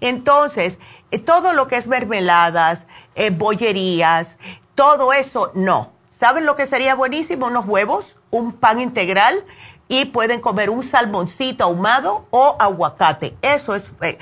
Entonces, eh, todo lo que es mermeladas, eh, bollerías, todo eso no. ¿Saben lo que sería buenísimo? Unos huevos, un pan integral y pueden comer un salmoncito ahumado o aguacate. Eso es eh,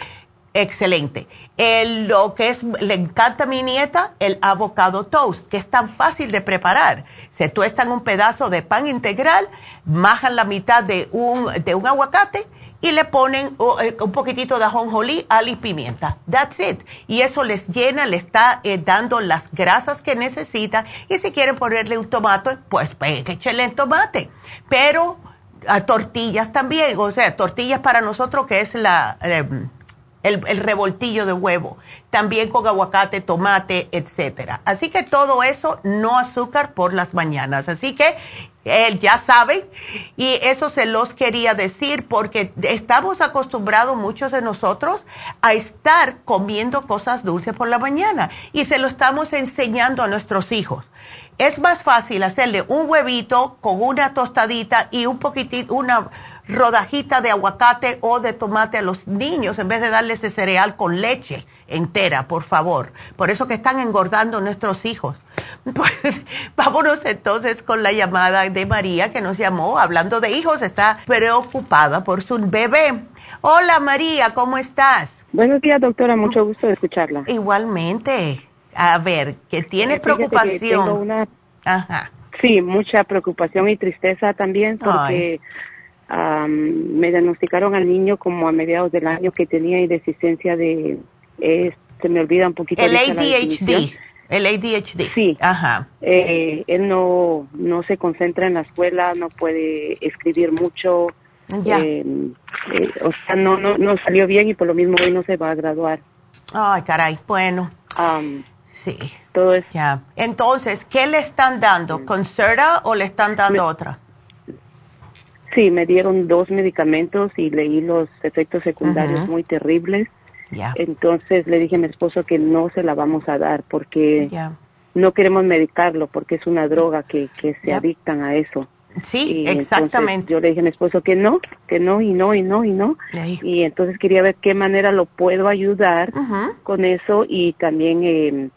excelente. lo que es, le encanta a mi nieta, el avocado toast, que es tan fácil de preparar. Se tuestan un pedazo de pan integral, majan la mitad de un, de un aguacate y le ponen eh, un poquitito de ajonjolí, al y pimienta. That's it. Y eso les llena, le está eh, dando las grasas que necesita. Y si quieren ponerle un tomate, pues échenle el tomate. Pero a tortillas también, o sea, tortillas para nosotros que es la... Em, el, el, revoltillo de huevo, también con aguacate, tomate, etcétera. Así que todo eso, no azúcar por las mañanas. Así que él ya sabe y eso se los quería decir porque estamos acostumbrados muchos de nosotros a estar comiendo cosas dulces por la mañana y se lo estamos enseñando a nuestros hijos. Es más fácil hacerle un huevito con una tostadita y un poquitito, una rodajita de aguacate o de tomate a los niños en vez de darle ese cereal con leche entera, por favor. Por eso que están engordando nuestros hijos. Pues vámonos entonces con la llamada de María que nos llamó hablando de hijos, está preocupada por su bebé. Hola María, ¿cómo estás? Buenos días doctora, mucho gusto de escucharla. Igualmente. A ver, que tienes preocupación. Ajá. Sí, mucha preocupación y tristeza también porque me diagnosticaron al niño como a mediados del año que tenía indesistencia de, se me olvida un poquito. El ADHD. El ADHD. Sí. Ajá. Eh, él no, no se concentra en la escuela, no puede escribir mucho. Ya. Eh, eh, o sea, no, no, no salió bien y por lo mismo hoy no se va a graduar. Ay, caray. Bueno. sí. Todo eso. Ya. Entonces, ¿qué le están dando? ¿Concerta o le están dando otra? Sí, me dieron dos medicamentos y leí los efectos secundarios muy terribles. Entonces le dije a mi esposo que no se la vamos a dar porque no queremos medicarlo porque es una droga que, que se adictan a eso. Sí, exactamente. Yo le dije a mi esposo que no, que no y no y no y no. Y entonces quería ver qué manera lo puedo ayudar con eso y también eh,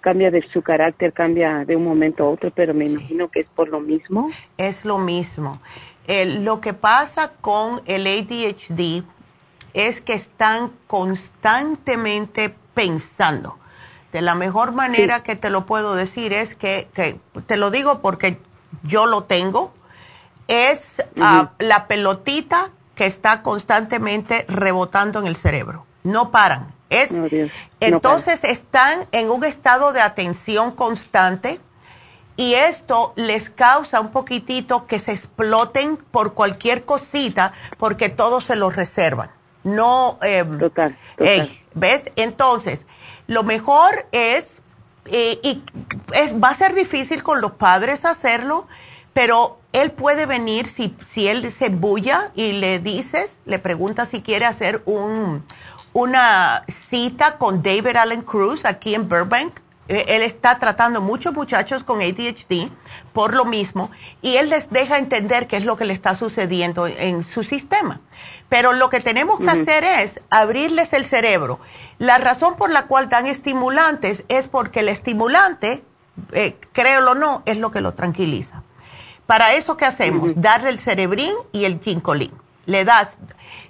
cambia de su carácter, cambia de un momento a otro, pero me imagino que es por lo mismo. Es lo mismo lo que pasa con el ADHD es que están constantemente pensando. De la mejor manera que te lo puedo decir es que, te lo digo porque yo lo tengo, es ah, la pelotita que está constantemente rebotando en el cerebro. No paran. Es, entonces están en un estado de atención constante y esto les causa un poquitito que se exploten por cualquier cosita porque todos se lo reservan. No, eh, total, ¿ves? Entonces, lo mejor es, eh, y es, va a ser difícil con los padres hacerlo, pero él puede venir si, si él se bulla y le dices, le pregunta si quiere hacer un, una cita con David Allen Cruz aquí en Burbank él está tratando muchos muchachos con ADHD por lo mismo y él les deja entender qué es lo que le está sucediendo en su sistema. Pero lo que tenemos que hacer es abrirles el cerebro. La razón por la cual dan estimulantes es porque el estimulante, eh, créelo o no, es lo que lo tranquiliza. Para eso, ¿qué hacemos? Darle el cerebrín y el ginkolín. Le das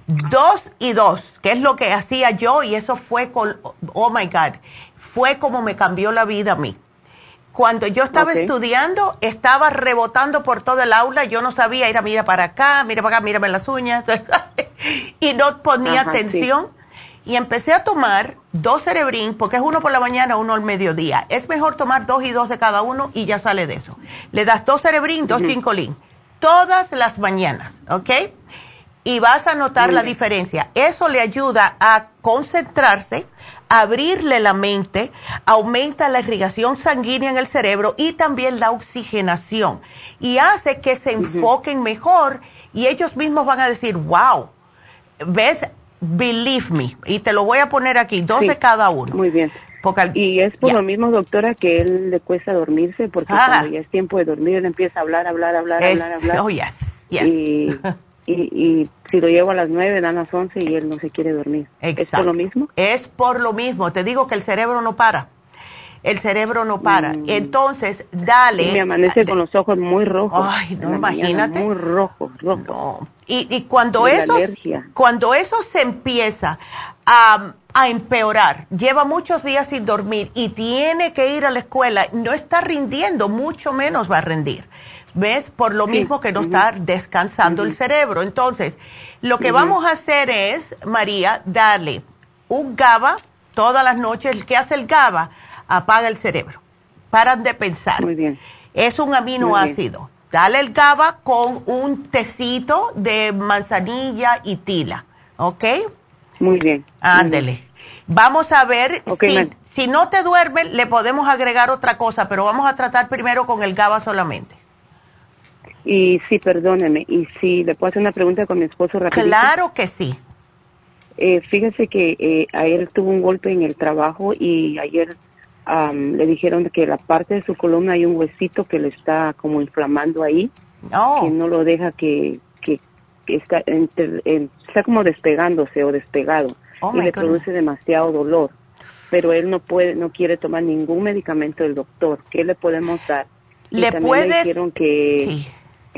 dos y dos, que es lo que hacía yo y eso fue con, oh my God, fue como me cambió la vida a mí. Cuando yo estaba estudiando, estaba rebotando por todo el aula, yo no sabía ir a mira para acá, mira para acá, mírame las uñas, y no ponía atención. Y empecé a tomar dos cerebrín, porque es uno por la mañana, uno al mediodía. Es mejor tomar dos y dos de cada uno y ya sale de eso. Le das dos cerebrín, dos tincolín, todas las mañanas, ¿ok? Y vas a notar la diferencia. Eso le ayuda a concentrarse, abrirle la mente, aumenta la irrigación sanguínea en el cerebro y también la oxigenación. Y hace que se enfoquen mejor y ellos mismos van a decir, wow, ¿ves? Believe me. Y te lo voy a poner aquí, dos de cada uno. Muy bien. y es por lo mismo, doctora, que él le cuesta dormirse, porque ah. cuando ya es tiempo de dormir, él empieza a hablar, hablar, hablar, hablar, hablar. Oh, yes, Y, y, si lo llevo a las nueve, dan las once y él no se quiere dormir. Exacto. ¿Es por lo mismo? Es por lo mismo. Te digo que el cerebro no para el cerebro no para. Mm. Entonces, dale. Y me amanece con los ojos muy rojos. Ay, no, imagínate. muy rojos, rojos. Y, y cuando eso, cuando eso se empieza a, a, empeorar, lleva muchos días sin dormir y tiene que ir a la escuela, no está rindiendo, mucho menos va a rendir. ¿Ves? Por lo mismo que no está descansando el cerebro. Entonces, lo que vamos a hacer es, María, darle un GABA todas las noches. ¿Qué hace el GABA? apaga el cerebro. Paran de pensar. Muy bien. Es un aminoácido. Dale el GABA con un tecito de manzanilla y tila. ¿Ok? Muy bien. Ándele. Vamos a ver si, si no te duerme, le podemos agregar otra cosa, pero vamos a tratar primero con el GABA solamente. Y sí, perdóneme, y si le puedo hacer una pregunta con mi esposo rápido. Claro que sí. Eh, fíjese que eh, ayer tuvo un golpe en el trabajo y ayer le dijeron que la parte de su columna hay un huesito que le está como inflamando ahí, oh. que no lo deja que, que, está, está como despegándose o despegado oh, y le produce demasiado dolor. Pero él no puede, no quiere tomar ningún medicamento del doctor. ¿Qué le podemos dar? Le puedes... le dijeron que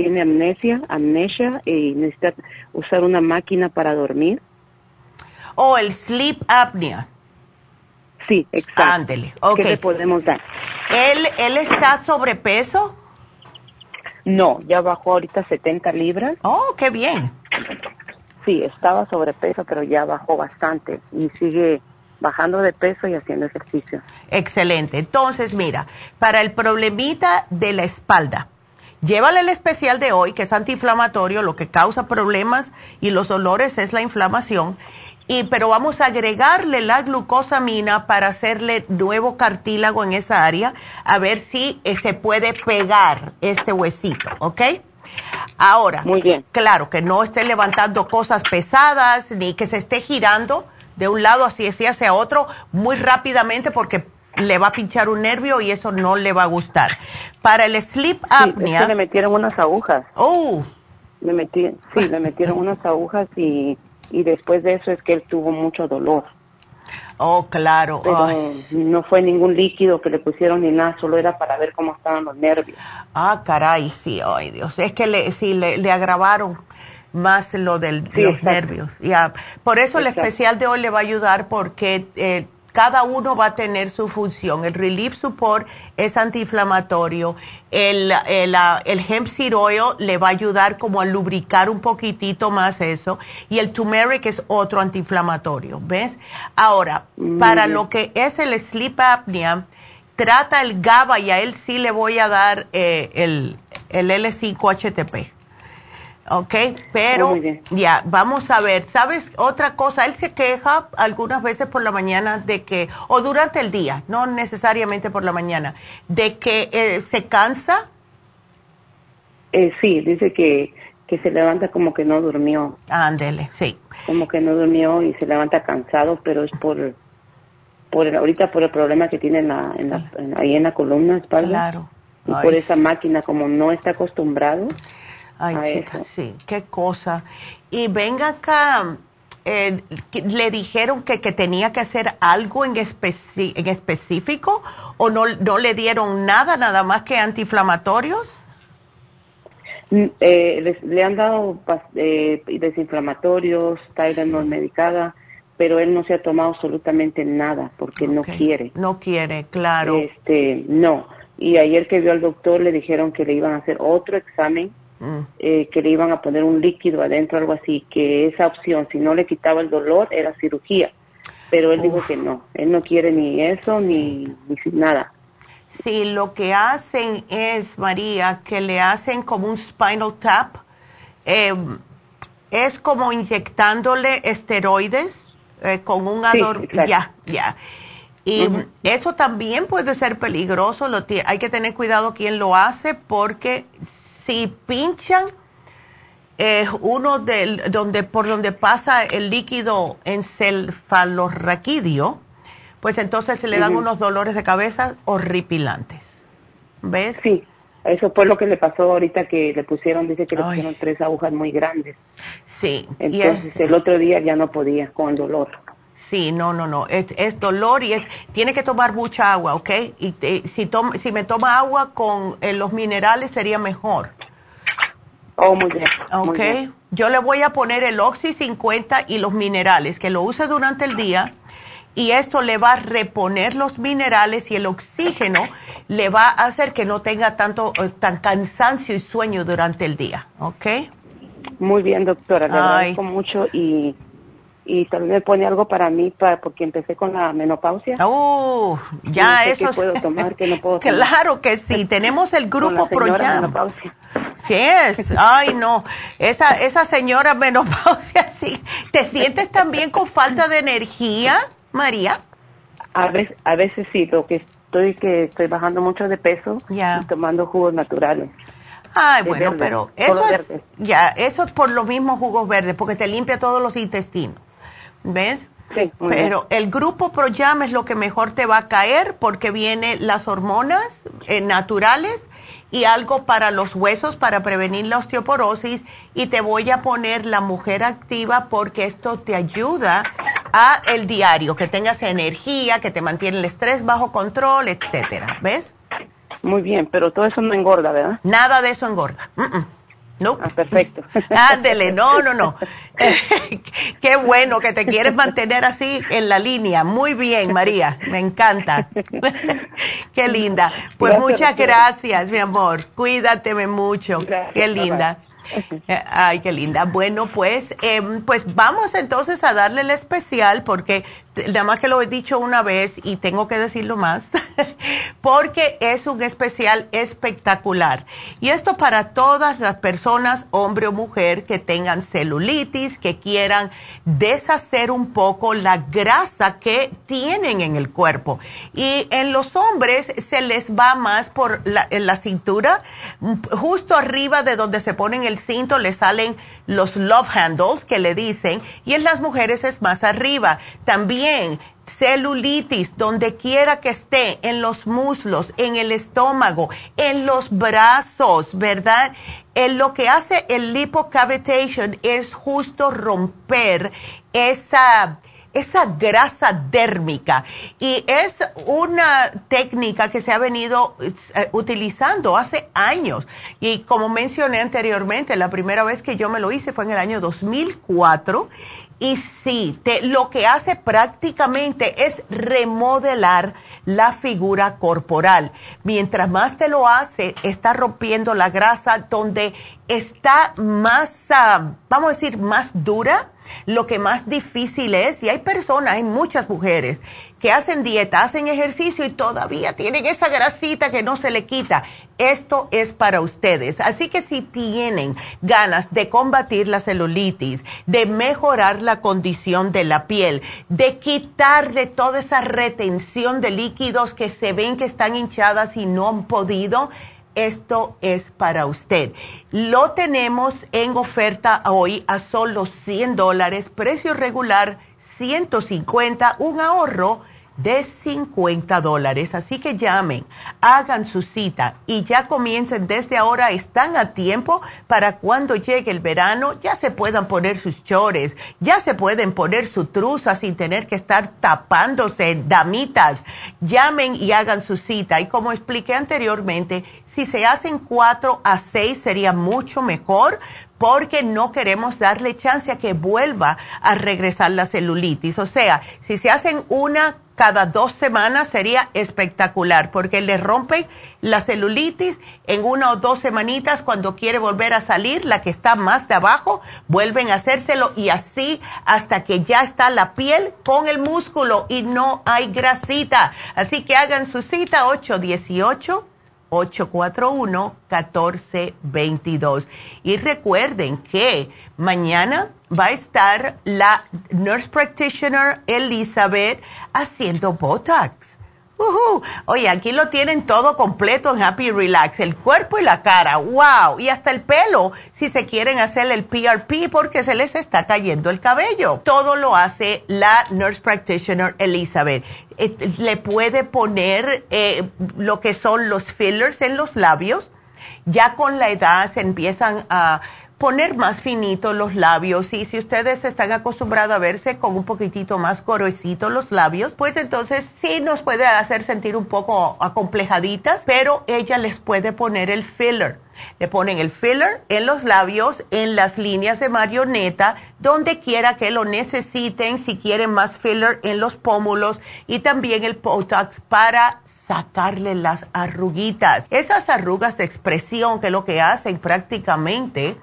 tiene amnesia, amnesia y necesita usar una máquina para dormir. O el sleep apnea. Sí, exacto. Ándele. ¿Qué le podemos dar? ¿Él, ¿Él está sobrepeso? No, ya bajó ahorita 70 libras. Oh, qué bien. Sí, estaba sobrepeso, pero ya bajó bastante y sigue bajando de peso y haciendo ejercicio. Excelente. Entonces, mira, para el problemita de la espalda, llévale el especial de hoy, que es antiinflamatorio, lo que causa problemas y los dolores es la inflamación y, pero vamos a agregarle la glucosamina para hacerle nuevo cartílago en esa área, a ver si eh, se puede pegar este huesito, ¿ok? Ahora, Muy bien. claro, que no esté levantando cosas pesadas ni que se esté girando de un lado así, así hacia otro muy rápidamente porque le va a pinchar un nervio y eso no le va a gustar. Para el sleep apnea... Sí, le metieron unas agujas. Oh. Le metí, sí, le metieron unas agujas y y después de eso es que él tuvo mucho dolor. Oh, claro. no fue ningún líquido que le pusieron ni nada, solo era para ver cómo estaban los nervios. Ah, caray, sí, ay Dios. Es que le, sí, le, agravaron más lo de los nervios. Ya. Por eso el especial de hoy le va a ayudar porque eh, cada uno va a tener su función. El Relief Support es antiinflamatorio. El, el, el, hemp seed oil le va a ayudar como a lubricar un poquitito más eso. Y el turmeric es otro antiinflamatorio, ¿ves? Ahora, para lo que es el sleep apnea, trata el GABA y a él sí le voy a dar eh, el, el L5-HTP. ¿Ok? Pero ya, vamos a ver, ¿sabes otra cosa? Él se queja algunas veces por la mañana de que, o durante el día, no necesariamente por la mañana, de que eh, se cansa. Eh, sí, dice que, que se levanta como que no durmió. Ándele, sí. Como que no durmió y se levanta cansado, pero es por, por ahorita por el problema que tiene en la, en la, ahí en la columna espalda. Claro. Y por esa máquina, como no está acostumbrado. Ay, chica, sí, qué cosa. Y venga acá, eh, ¿le dijeron que, que, tenía que hacer algo en, en específico o no, no le dieron nada, nada más que antiinflamatorios? Mm, eh, le han dado eh, desinflamatorios, Tylenol medicada, pero él no se ha tomado absolutamente nada porque no quiere. No quiere, claro. Este, no. Y ayer que vio al doctor le dijeron que le iban a hacer otro examen eh, que le iban a poner un líquido adentro, algo así, que esa opción, si no le quitaba el dolor, era cirugía. pero él dijo que no, él no quiere ni eso ni, ni nada. Sí, lo que hacen es, María, que le hacen como un spinal tap, em, es como inyectándole esteroides eh, con un ador... ya, ya. Y eso también puede ser peligroso, lo hay que tener cuidado quién lo hace porque si pinchan eh, uno del, donde, por donde pasa el líquido encefalorraquídeo, pues entonces se le dan unos dolores de cabeza horripilantes. ¿Ves? Sí, eso fue lo que le pasó ahorita que le pusieron, dice que le pusieron tres agujas muy grandes. Sí. Entonces el otro día ya no podía con el dolor. Sí, no, no, no, es, dolor y es, tiene que tomar mucha agua, ¿ok? Y si, si me toma agua con eh, los minerales sería mejor. Oh, muy bien. Ok, yo le voy a poner el Oxy 50 y los minerales, que lo use durante el día y esto le va a reponer los minerales y el oxígeno le va a hacer que no tenga tanto eh, tan cansancio y sueño durante el día, ¿ok? Muy bien, doctora, le agradezco mucho y y también me pone algo para mí para porque empecé con la menopausia. Oh, ya eso. ¿Qué puedo tomar? ¿Qué no puedo tomar? Claro que sí. Tenemos el grupo ProYam. Sí es. Ay no. Esa esa señora menopausia sí. ¿Te sientes también con falta de energía, María? A veces a veces sí. Lo que estoy que estoy bajando mucho de peso y tomando jugos naturales. Ay, bueno, pero eso ya, eso es por los mismos jugos verdes, porque te limpia todos los intestinos. ¿Ves? Sí, Pero el grupo ProYam es lo que mejor te va a caer porque viene las hormonas eh, naturales y algo para los huesos para prevenir la osteoporosis y te voy a poner la mujer activa porque esto te ayuda a el diario, que tengas energía, que te mantiene el estrés bajo control, etcétera, ¿ves? Muy bien, pero todo eso no engorda, ¿verdad? Nada de eso engorda. No. Ah, perfecto. Ándele, no, no, no. Qué bueno que te quieres mantener así en la línea. Muy bien, María, me encanta. Qué linda. Pues muchas gracias, mi amor. Cuídateme mucho. Qué linda. Eh, ay, qué linda. Bueno, pues, em, pues vamos entonces a darle el especial porque nada más que lo he dicho una vez y tengo que decirlo más, porque es un especial espectacular. Y esto para todas las personas, hombre o mujer, que tengan celulitis, que quieran deshacer un poco la grasa que tienen en el cuerpo. Y en los hombres se les va más por la, la cintura, justo arriba de donde se ponen el cinto, le salen los love handles que le dicen, y en las mujeres es más arriba. También celulitis, donde quiera que esté, en los muslos, en el estómago, en los brazos, ¿verdad? En lo que hace el lipocavitation es justo romper esa esa grasa dérmica. Y es una técnica que se ha venido eh, utilizando hace años. Y como mencioné anteriormente, la primera vez que yo me lo hice fue en el año 2004 y sí, te, lo que hace prácticamente es remodelar la figura corporal. Mientras más te lo hace, está rompiendo la grasa donde está más, ah, vamos a decir, más dura, lo que más difícil es. Y hay personas, hay muchas mujeres que hacen dieta, hacen ejercicio y todavía tienen esa grasita que no se le quita. Esto es para ustedes. Así que si tienen ganas de combatir la celulitis, de mejorar la condición de la piel, de quitarle toda esa retención de líquidos que se ven que están hinchadas y no han podido, esto es para usted. Lo tenemos en oferta hoy a solo 100 dólares, precio regular 150, un ahorro de 50 dólares. Así que llamen, hagan su cita y ya comiencen desde ahora. Están a tiempo para cuando llegue el verano ya se puedan poner sus chores, ya se pueden poner su truza sin tener que estar tapándose, damitas. Llamen y hagan su cita. Y como expliqué anteriormente, si se hacen cuatro a seis sería mucho mejor porque no queremos darle chance a que vuelva a regresar la celulitis. O sea, si se hacen una cada dos semanas sería espectacular porque le rompe la celulitis en una o dos semanitas cuando quiere volver a salir, la que está más de abajo, vuelven a hacérselo y así hasta que ya está la piel con el músculo y no hay grasita. Así que hagan su cita 818. 841-1422. Y recuerden que mañana va a estar la nurse practitioner Elizabeth haciendo Botox. Oye, aquí lo tienen todo completo en Happy Relax, el cuerpo y la cara, wow, y hasta el pelo, si se quieren hacer el PRP porque se les está cayendo el cabello. Todo lo hace la Nurse Practitioner Elizabeth. Eh, le puede poner eh, lo que son los fillers en los labios. Ya con la edad se empiezan a poner más finitos los labios y si ustedes están acostumbrados a verse con un poquitito más gruesitos los labios, pues entonces sí nos puede hacer sentir un poco acomplejaditas, pero ella les puede poner el filler. Le ponen el filler en los labios, en las líneas de marioneta, donde quiera que lo necesiten, si quieren más filler en los pómulos y también el Botox para sacarle las arruguitas. Esas arrugas de expresión que lo que hacen prácticamente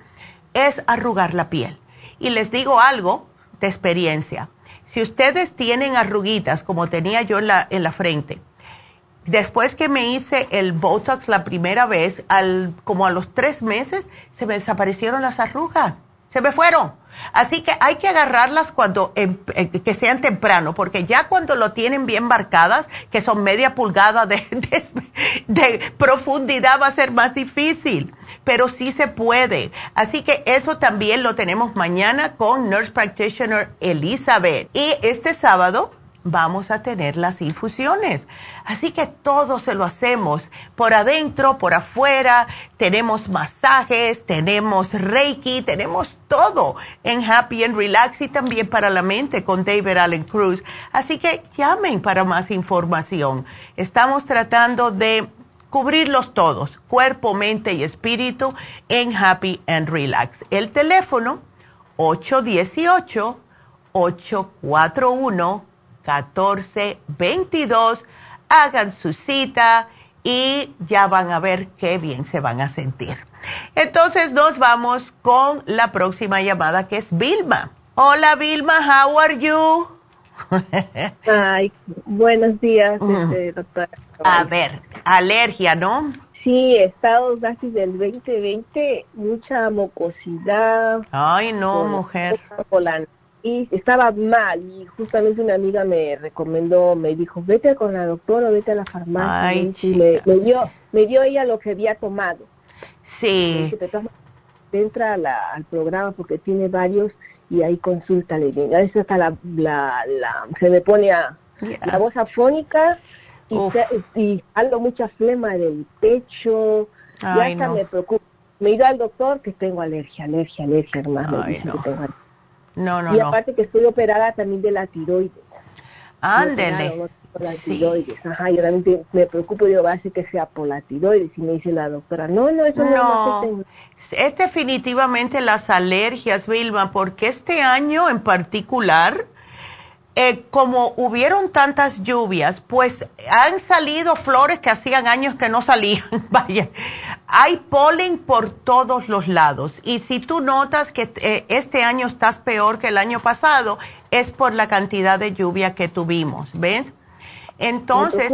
es arrugar la piel. Y les digo algo de experiencia. Si ustedes tienen arruguitas como tenía yo en la, en la frente, después que me hice el Botox la primera vez, al, como a los tres meses, se me desaparecieron las arrugas. Se me fueron. Así que hay que agarrarlas cuando em, eh, que sean temprano, porque ya cuando lo tienen bien marcadas, que son media pulgada de, de, profundidad, va a ser más difícil, pero sí se puede. Así que eso también lo tenemos mañana con Nurse Practitioner Elizabeth. Y este sábado vamos a tener las infusiones. Así que todo se lo hacemos por adentro, por afuera, tenemos masajes, tenemos reiki, tenemos todo en Happy and Relax y también para la mente con David Allen Cruz. Así que llamen para más información. Estamos tratando de cubrirlos todos, cuerpo, mente y espíritu en Happy and Relax. El teléfono 818 841 1422. Hagan su cita y ya van a ver qué bien se van a sentir. Entonces nos vamos con la próxima llamada que es Vilma. Hola Vilma, how are you? Ay, buenos días, este, doctora. A ver, alergia, ¿no? Sí, estado casi del 2020, mucha mucosidad. Ay, no, mujer y estaba mal y justamente una amiga me recomendó, me dijo, vete con la doctora, vete a la farmacia. y me, dio, me dio ella lo que había tomado. Sí. entra al programa porque tiene varios y ahí consúltale bien. A veces hasta la, la, se me pone a, la voz afónica y, y mucha flema del pecho. y hasta me preocupa. Me ido al doctor que tengo alergia, alergia, alergia, hermano. Ay, no. No, no, y aparte que estoy operada también de la tiroides. Ándele. la tiroides. Ajá, yo realmente me preocupo, yo va a ser que sea por la tiroides. Y me dice la doctora, no, no, eso no, no es definitivamente las alergias, Vilma, porque este año en particular eh, como hubieron tantas lluvias, pues han salido flores que hacían años que no salían. Vaya, hay polen por todos los lados. Y si tú notas que eh, este año estás peor que el año pasado, es por la cantidad de lluvia que tuvimos, ¿ves? Entonces,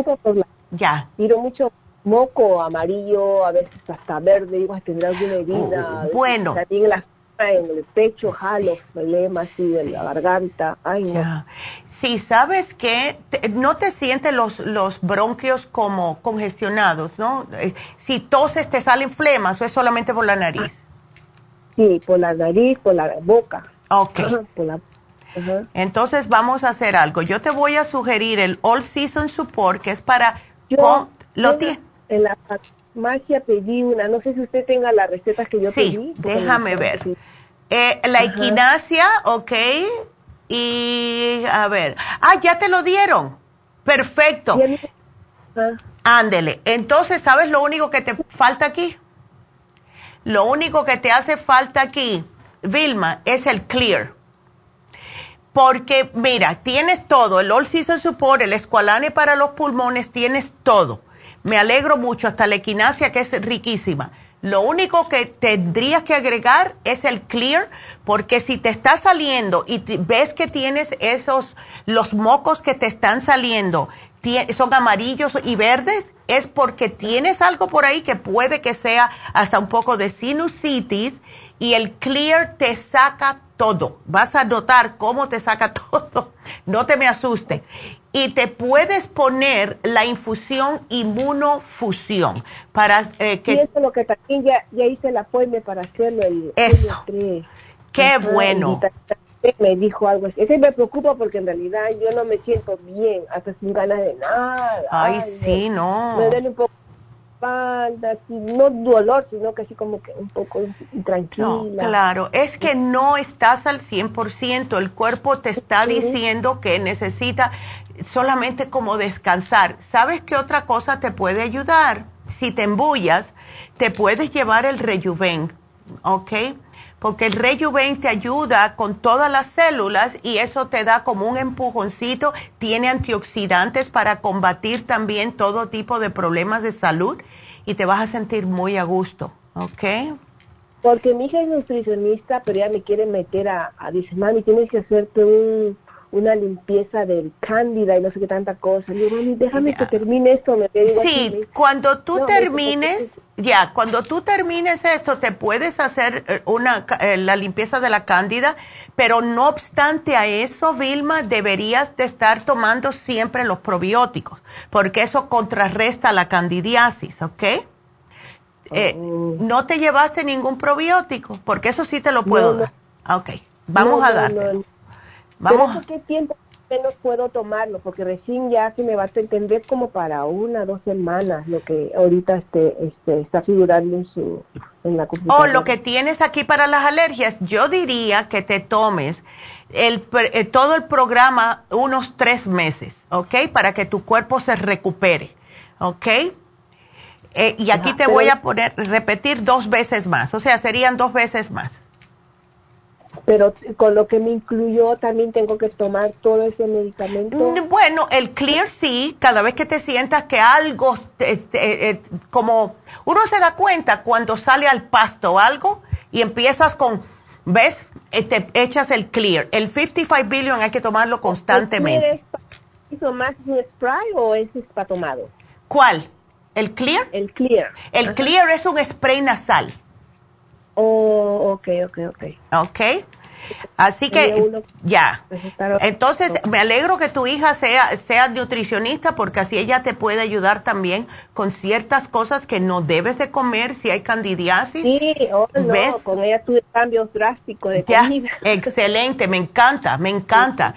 ya. Tiro mucho moco amarillo, a veces hasta verde, digo, tendrá alguna herida. Bueno. También las en el pecho, jalo, problemas así de la garganta. Ay, no. Sí, ¿sabes que No te sientes los, los bronquios como congestionados, ¿no? Eh, si toses te salen flemas o es solamente por la nariz. Sí, por la nariz, por la boca. Ok. Entonces vamos a hacer algo. Yo te voy a sugerir el All Season Support, que es para... Yo, lo En la farmacia pedí una, no sé si usted tenga la receta que yo pedí. Sí, déjame ver. Eh, la equinacia, ok. Y a ver, ah, ya te lo dieron. Perfecto. Ándele. Entonces, ¿sabes lo único que te falta aquí? Lo único que te hace falta aquí, Vilma, es el clear. Porque, mira, tienes todo, el All Season Support, el Esqualane para los pulmones, tienes todo. Me alegro mucho, hasta la equinacia que es riquísima. Lo único que tendrías que agregar es el clear, porque si te está saliendo y ves que tienes esos, los mocos que te están saliendo, son amarillos y verdes, es porque tienes algo por ahí que puede que sea hasta un poco de sinusitis y el clear te saca todo. Vas a notar cómo te saca todo. No te me asustes. Y te puedes poner la infusión inmunofusión para eh, que... Y eso es lo que también ya, ya hice el apoyo para hacerlo. El, eso. Qué bueno. Me dijo algo así. Ese me preocupa porque en realidad yo no me siento bien, hasta sin ganas de nada. Ay, sí, no. Me duele un poco no dolor, sino que así como que un poco intranquila. claro, es que no estás al 100%, el cuerpo te está diciendo que necesita solamente como descansar. ¿Sabes qué otra cosa te puede ayudar? Si te embullas, te puedes llevar el Rejuven, ¿ok? Porque el Rejuven te ayuda con todas las células y eso te da como un empujoncito. Tiene antioxidantes para combatir también todo tipo de problemas de salud y te vas a sentir muy a gusto, ¿ok? Porque mi hija es nutricionista, pero ella me quiere meter a, a dice, mami, tienes que hacerte un, una limpieza del cándida y no sé qué tanta cosa. Y yo, mami, déjame que termine esto. Me sí, cuando tú termines, ya, cuando tú termines esto, te puedes hacer eh, una, eh, la limpieza de la cándida, pero no obstante a eso, Vilma, deberías de estar tomando siempre los probióticos, porque eso contrarresta la candidiasis, ¿ok? Eh, oh. ¿No te llevaste ningún probiótico? Porque eso sí te lo puedo dar. Ok, vamos a darle. Vamos. ¿Qué tiempo menos puedo tomarlo? Porque recién ya se me va a entender como para una, dos semanas lo que ahorita este, este, está figurando en su en la computadora. O lo que tienes aquí para las alergias, yo diría que te tomes el, eh, todo el programa unos tres meses, ¿ok? Para que tu cuerpo se recupere, ¿ok? Eh, y aquí te voy a poner, repetir dos veces más, o sea, serían dos veces más pero con lo que me incluyó también tengo que tomar todo ese medicamento. Mm, bueno, el Clear sí, cada vez que te sientas que algo, este, eh, como uno se da cuenta cuando sale al pasto algo y empiezas con, ¿ves? Eh, te echas el Clear. El 55 billion hay que tomarlo constantemente. ¿Es más un spray o es para tomado? ¿Cuál? ¿El Clear? El Clear. El Clear es un spray nasal. Oh, ok, ok, ok. Ok. Así que ya. Pues, Entonces, me alegro que tu hija sea, sea nutricionista porque así ella te puede ayudar también con ciertas cosas que no debes de comer si hay candidiasis. Sí, oh, no, con ella tuve cambios drásticos de comida. Excelente, me encanta, me encanta.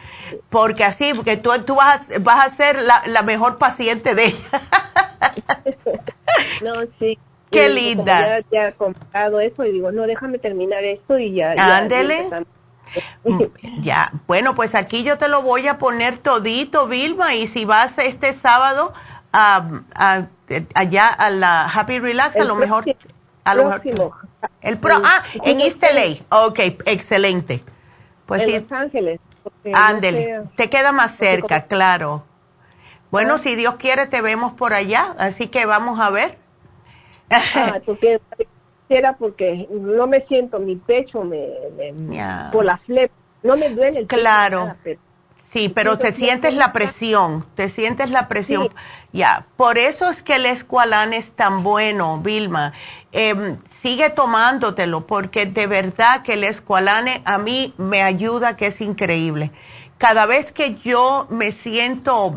Porque así, porque tú, tú vas, a, vas a ser la, la mejor paciente de ella. no, sí. Qué linda. Ya, he comprado eso y digo, no, déjame terminar esto y ya. Ándele. Mm, ya, bueno, pues aquí yo te lo voy a poner todito, Vilma, y si vas este sábado a, allá a la Happy Relax, a lo mejor... A lo mejor, el pro, ah, en East LA. Ok, excelente. Pues en Los Ángeles. Ándele, te queda más cerca, claro. Bueno, ah. si Dios quiere, te vemos por allá, así que vamos a ver. Ah, porque era porque no me siento mi pecho me, por la flep no me duele el claro. sí pero te sientes la presión te sientes la presión. Ya por eso es que el escualán es tan bueno Vilma. Em, sigue tomándotelo porque de verdad que el escualane a mí me ayuda que es increíble. Cada vez que yo me siento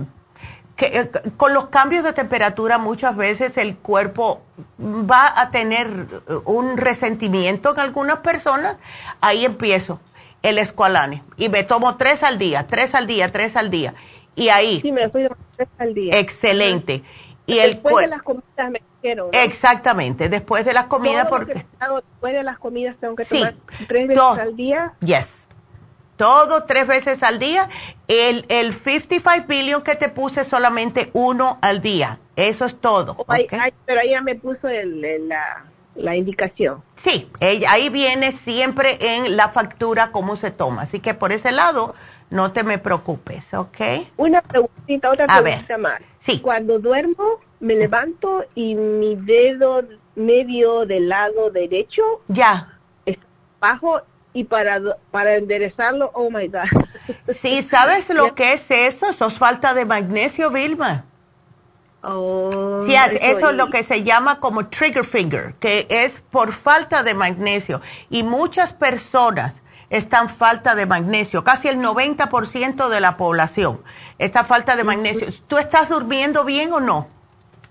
eh, con los cambios de temperatura muchas veces el cuerpo va a tener eh, un resentimiento en algunas personas, ahí empiezo el escualane y me tomo tres al día, tres al día, tres al día y ahí. Sí, me tres al día. Excelente. Y después de las comidas me quiero. Exactamente, después de las comidas porque... después de las comidas tengo que tomar tres veces al día. Yes todo tres veces al día. El, el 55 billion que te puse solamente uno al día. Eso es todo. Oh, pero ella me puso la, la, indicación. Sí, ella, ahí viene siempre en la factura cómo se toma. Así que por ese lado No te me preocupes, ¿ok? Una preguntita, otra preguntita más. Sí. Cuando duermo, me levanto y mi dedo medio del lado derecho. Ya. Bajo y para, para enderezarlo, oh my God. Sí, ¿sabes lo que es eso? Eso es falta de magnesio, Vilma. Oh, sí, eso es lo que se llama como trigger finger, que es por falta de magnesio. Y muchas personas están falta de magnesio, casi el 90% de la población está falta de magnesio. ¿Tú estás durmiendo bien o no?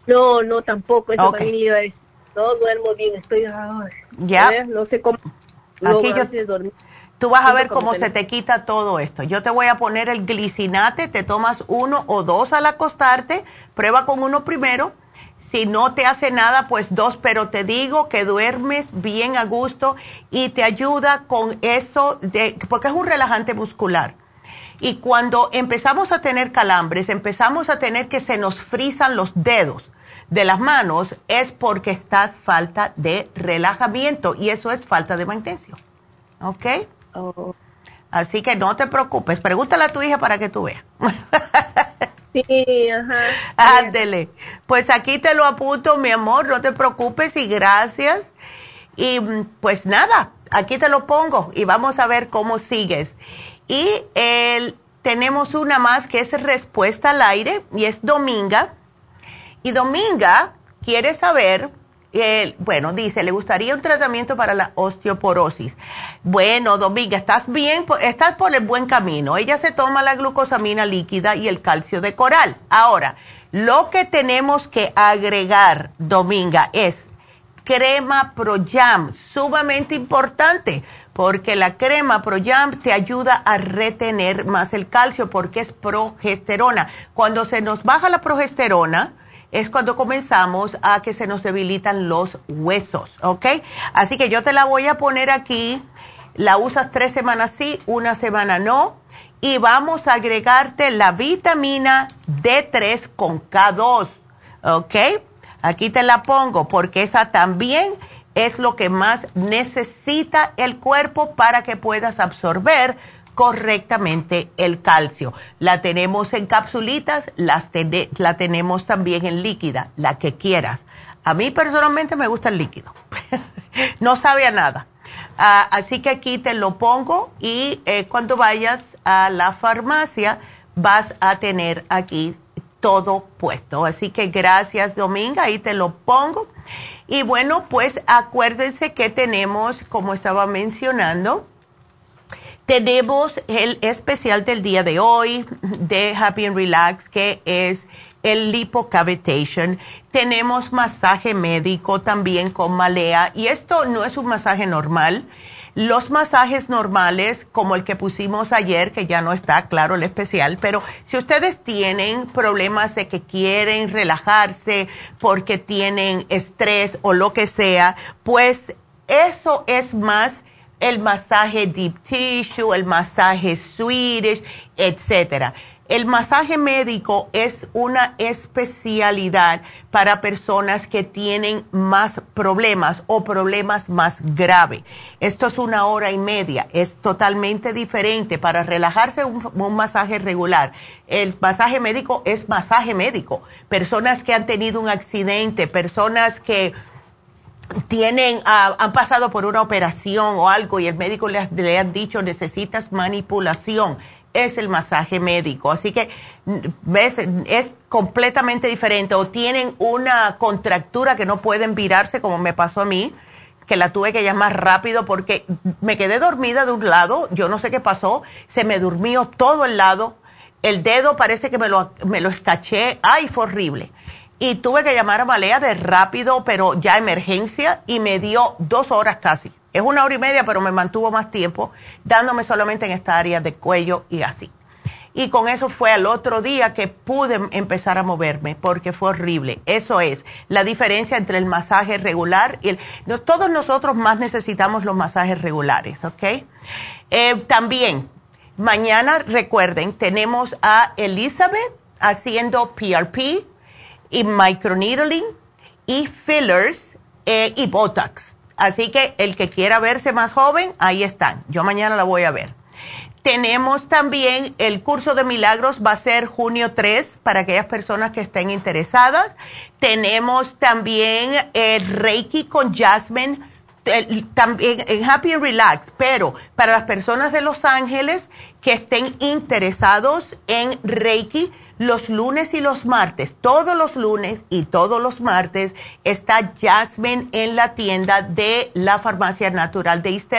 No, no, tampoco. Eso no duermo bien, estoy... ya. No sé cómo. Aquí yo, Tú vas a ver cómo se te quita todo esto. Yo te voy a poner el glicinate, te tomas uno o dos al acostarte, prueba con uno primero. Si no te hace nada, pues dos, pero te digo que duermes bien a gusto y te ayuda con eso, de, porque es un relajante muscular. Y cuando empezamos a tener calambres, empezamos a tener que se nos frisan los dedos de las manos, es porque estás falta de relajamiento y eso es falta de magnesio. ¿Ok? Oh. Así que no te preocupes. Pregúntale a tu hija para que tú veas. sí, ajá. Ándele. Pues aquí te lo apunto, mi amor. No te preocupes y gracias. Y mm, pues nada, aquí te lo pongo y vamos a ver cómo sigues. Y el, tenemos una más que es respuesta al aire y es Dominga. Dominga quiere saber bueno, dice, le gustaría un tratamiento para la osteoporosis. Bueno, Dominga, estás bien, estás por el buen camino. Ella se toma la glucosamina líquida y el calcio de coral. Ahora, lo que tenemos que agregar, Dominga, es crema ProYam, sumamente importante, porque la crema ProYam te ayuda a retener más el calcio porque es progesterona. Cuando se nos baja la progesterona, es cuando comenzamos a que se nos debilitan los huesos, ¿ok? Así que yo te la voy a poner aquí, la usas tres semanas sí, una semana no, y vamos a agregarte la vitamina D3 con K2, ¿ok? Aquí te la pongo porque esa también es lo que más necesita el cuerpo para que puedas absorber correctamente el calcio. La tenemos en capsulitas, las la tenemos también en líquida, la que quieras. A mí personalmente me gusta el líquido. no sabe a nada. Ah, así que aquí te lo pongo y eh, cuando vayas a la farmacia vas a tener aquí todo puesto. Así que gracias Dominga, ahí te lo pongo. Y bueno, pues acuérdense que tenemos, como estaba mencionando, tenemos el especial del día de hoy de Happy and Relax, que es el lipocavitation. Tenemos masaje médico también con malea. Y esto no es un masaje normal. Los masajes normales, como el que pusimos ayer, que ya no está claro el especial, pero si ustedes tienen problemas de que quieren relajarse porque tienen estrés o lo que sea, pues eso es más el masaje deep tissue, el masaje Swedish, etcétera. El masaje médico es una especialidad para personas que tienen más problemas o problemas más graves. Esto es una hora y media, es totalmente diferente para relajarse un, un, masaje regular. El masaje médico es masaje médico. Personas que han tenido un accidente, personas que tienen, ah, han pasado por una operación o algo y el médico le, le han dicho necesitas manipulación, es el masaje médico. Así que, ves, es completamente diferente. O tienen una contractura que no pueden virarse como me pasó a mí, que la tuve que llamar rápido porque me quedé dormida de un lado, yo no sé qué pasó, se me durmió todo el lado, el dedo parece que me lo, me lo escaché, ay, fue horrible y tuve que llamar a Malea de rápido, pero ya emergencia, y me dio dos horas casi. Es una hora y media, pero me mantuvo más tiempo, dándome solamente en esta área de cuello y así. Y con eso fue al otro día que pude empezar a moverme, porque fue horrible. Eso es la diferencia entre el masaje regular y el... todos nosotros más necesitamos los masajes regulares, ¿ok? Eh, también, mañana, recuerden, tenemos a Elizabeth haciendo PRP y microneedling y fillers eh, y Botox. Así que el que quiera verse más joven, ahí están. Yo mañana la voy a ver. Tenemos también el curso de milagros, va a ser junio 3 para aquellas personas que estén interesadas. Tenemos también el Reiki con Jasmine, también en Happy and Relax, pero para las personas de Los Ángeles que estén interesados en Reiki, los lunes y los martes, todos los lunes y todos los martes está Jasmine en la tienda de la Farmacia Natural de East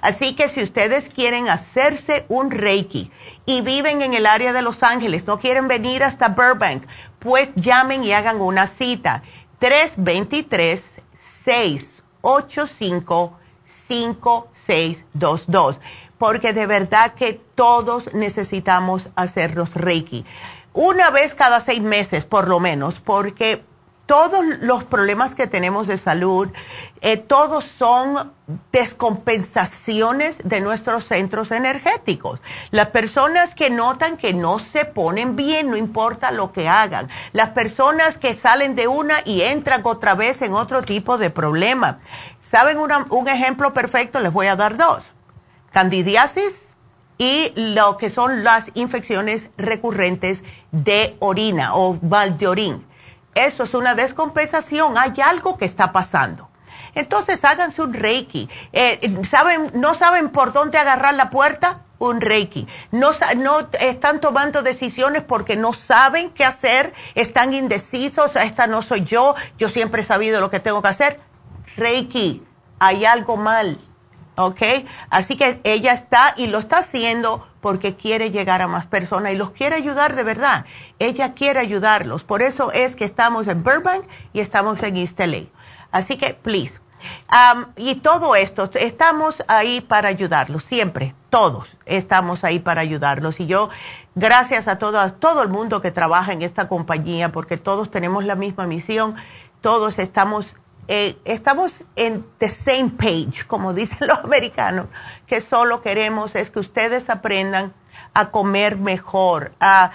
Así que si ustedes quieren hacerse un Reiki y viven en el área de Los Ángeles, no quieren venir hasta Burbank, pues llamen y hagan una cita. 323-685-5622. Porque de verdad que todos necesitamos hacernos Reiki. Una vez cada seis meses, por lo menos, porque todos los problemas que tenemos de salud, eh, todos son descompensaciones de nuestros centros energéticos. Las personas que notan que no se ponen bien, no importa lo que hagan. Las personas que salen de una y entran otra vez en otro tipo de problema. ¿Saben un ejemplo perfecto? Les voy a dar dos. Candidiasis y lo que son las infecciones recurrentes de orina o mal de orín eso es una descompensación, hay algo que está pasando. Entonces háganse un reiki. Eh, ¿saben, ¿No saben por dónde agarrar la puerta? Un reiki. No, no están tomando decisiones porque no saben qué hacer, están indecisos, esta no soy yo, yo siempre he sabido lo que tengo que hacer. Reiki, hay algo mal. ¿Ok? Así que ella está y lo está haciendo porque quiere llegar a más personas y los quiere ayudar de verdad. Ella quiere ayudarlos. Por eso es que estamos en Burbank y estamos en East LA. Así que, please. Um, y todo esto, estamos ahí para ayudarlos, siempre, todos estamos ahí para ayudarlos. Y yo, gracias a todo, a todo el mundo que trabaja en esta compañía, porque todos tenemos la misma misión, todos estamos eh, estamos en the same page, como dicen los americanos, que solo queremos es que ustedes aprendan a comer mejor, a,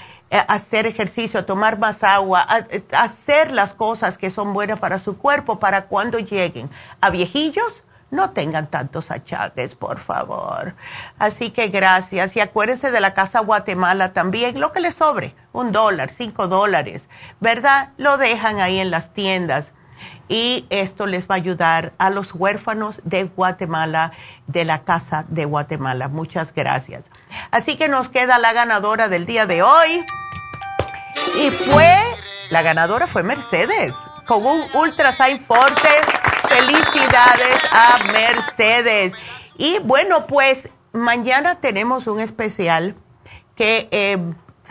hacer ejercicio, a tomar más agua, a, a, hacer las cosas que son buenas para su cuerpo para cuando lleguen a viejillos. No tengan tantos achaques, por favor. Así que gracias. Y acuérdense de la Casa Guatemala también, lo que les sobre, un dólar, cinco dólares, ¿verdad? Lo dejan ahí en las tiendas y esto les va a ayudar a los huérfanos de Guatemala, de la Casa de Guatemala. Muchas gracias. Así que nos queda la ganadora del día de hoy y fue, la ganadora fue Mercedes, con un Ultrasign Forte. Felicidades a Mercedes. Y bueno, pues mañana tenemos un especial que... Eh,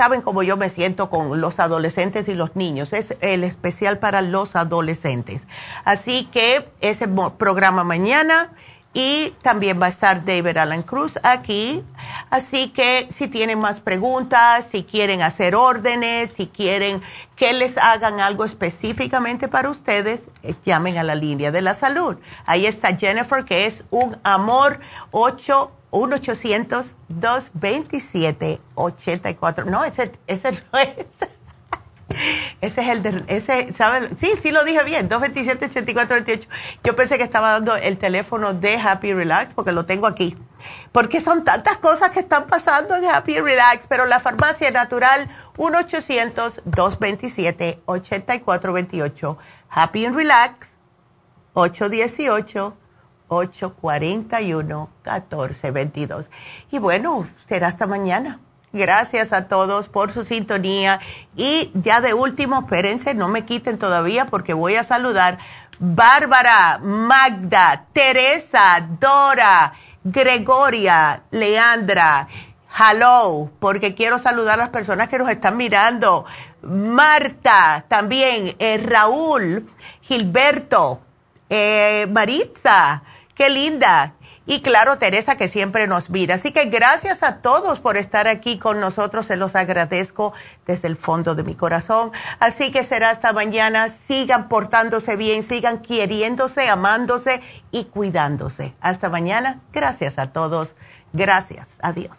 saben cómo yo me siento con los adolescentes y los niños. Es el especial para los adolescentes. Así que ese programa mañana y también va a estar David Alan Cruz aquí. Así que si tienen más preguntas, si quieren hacer órdenes, si quieren que les hagan algo específicamente para ustedes, eh, llamen a la línea de la salud. Ahí está Jennifer, que es un amor 8 1-800-227-84. No, ese, ese no es. Ese es el de, ese, ¿saben? Sí, sí lo dije bien, 227-8428. Yo pensé que estaba dando el teléfono de Happy Relax porque lo tengo aquí. Porque son tantas cosas que están pasando en Happy Relax, pero la farmacia natural, 1-800-227-8428. Happy Relax, 818 841-1422. Y bueno, será hasta mañana. Gracias a todos por su sintonía. Y ya de último, espérense, no me quiten todavía porque voy a saludar Bárbara, Magda, Teresa, Dora, Gregoria, Leandra. Hello, porque quiero saludar a las personas que nos están mirando. Marta, también eh, Raúl, Gilberto, eh, Maritza, Qué linda. Y claro, Teresa, que siempre nos mira. Así que gracias a todos por estar aquí con nosotros. Se los agradezco desde el fondo de mi corazón. Así que será hasta mañana. Sigan portándose bien, sigan queriéndose, amándose y cuidándose. Hasta mañana. Gracias a todos. Gracias. Adiós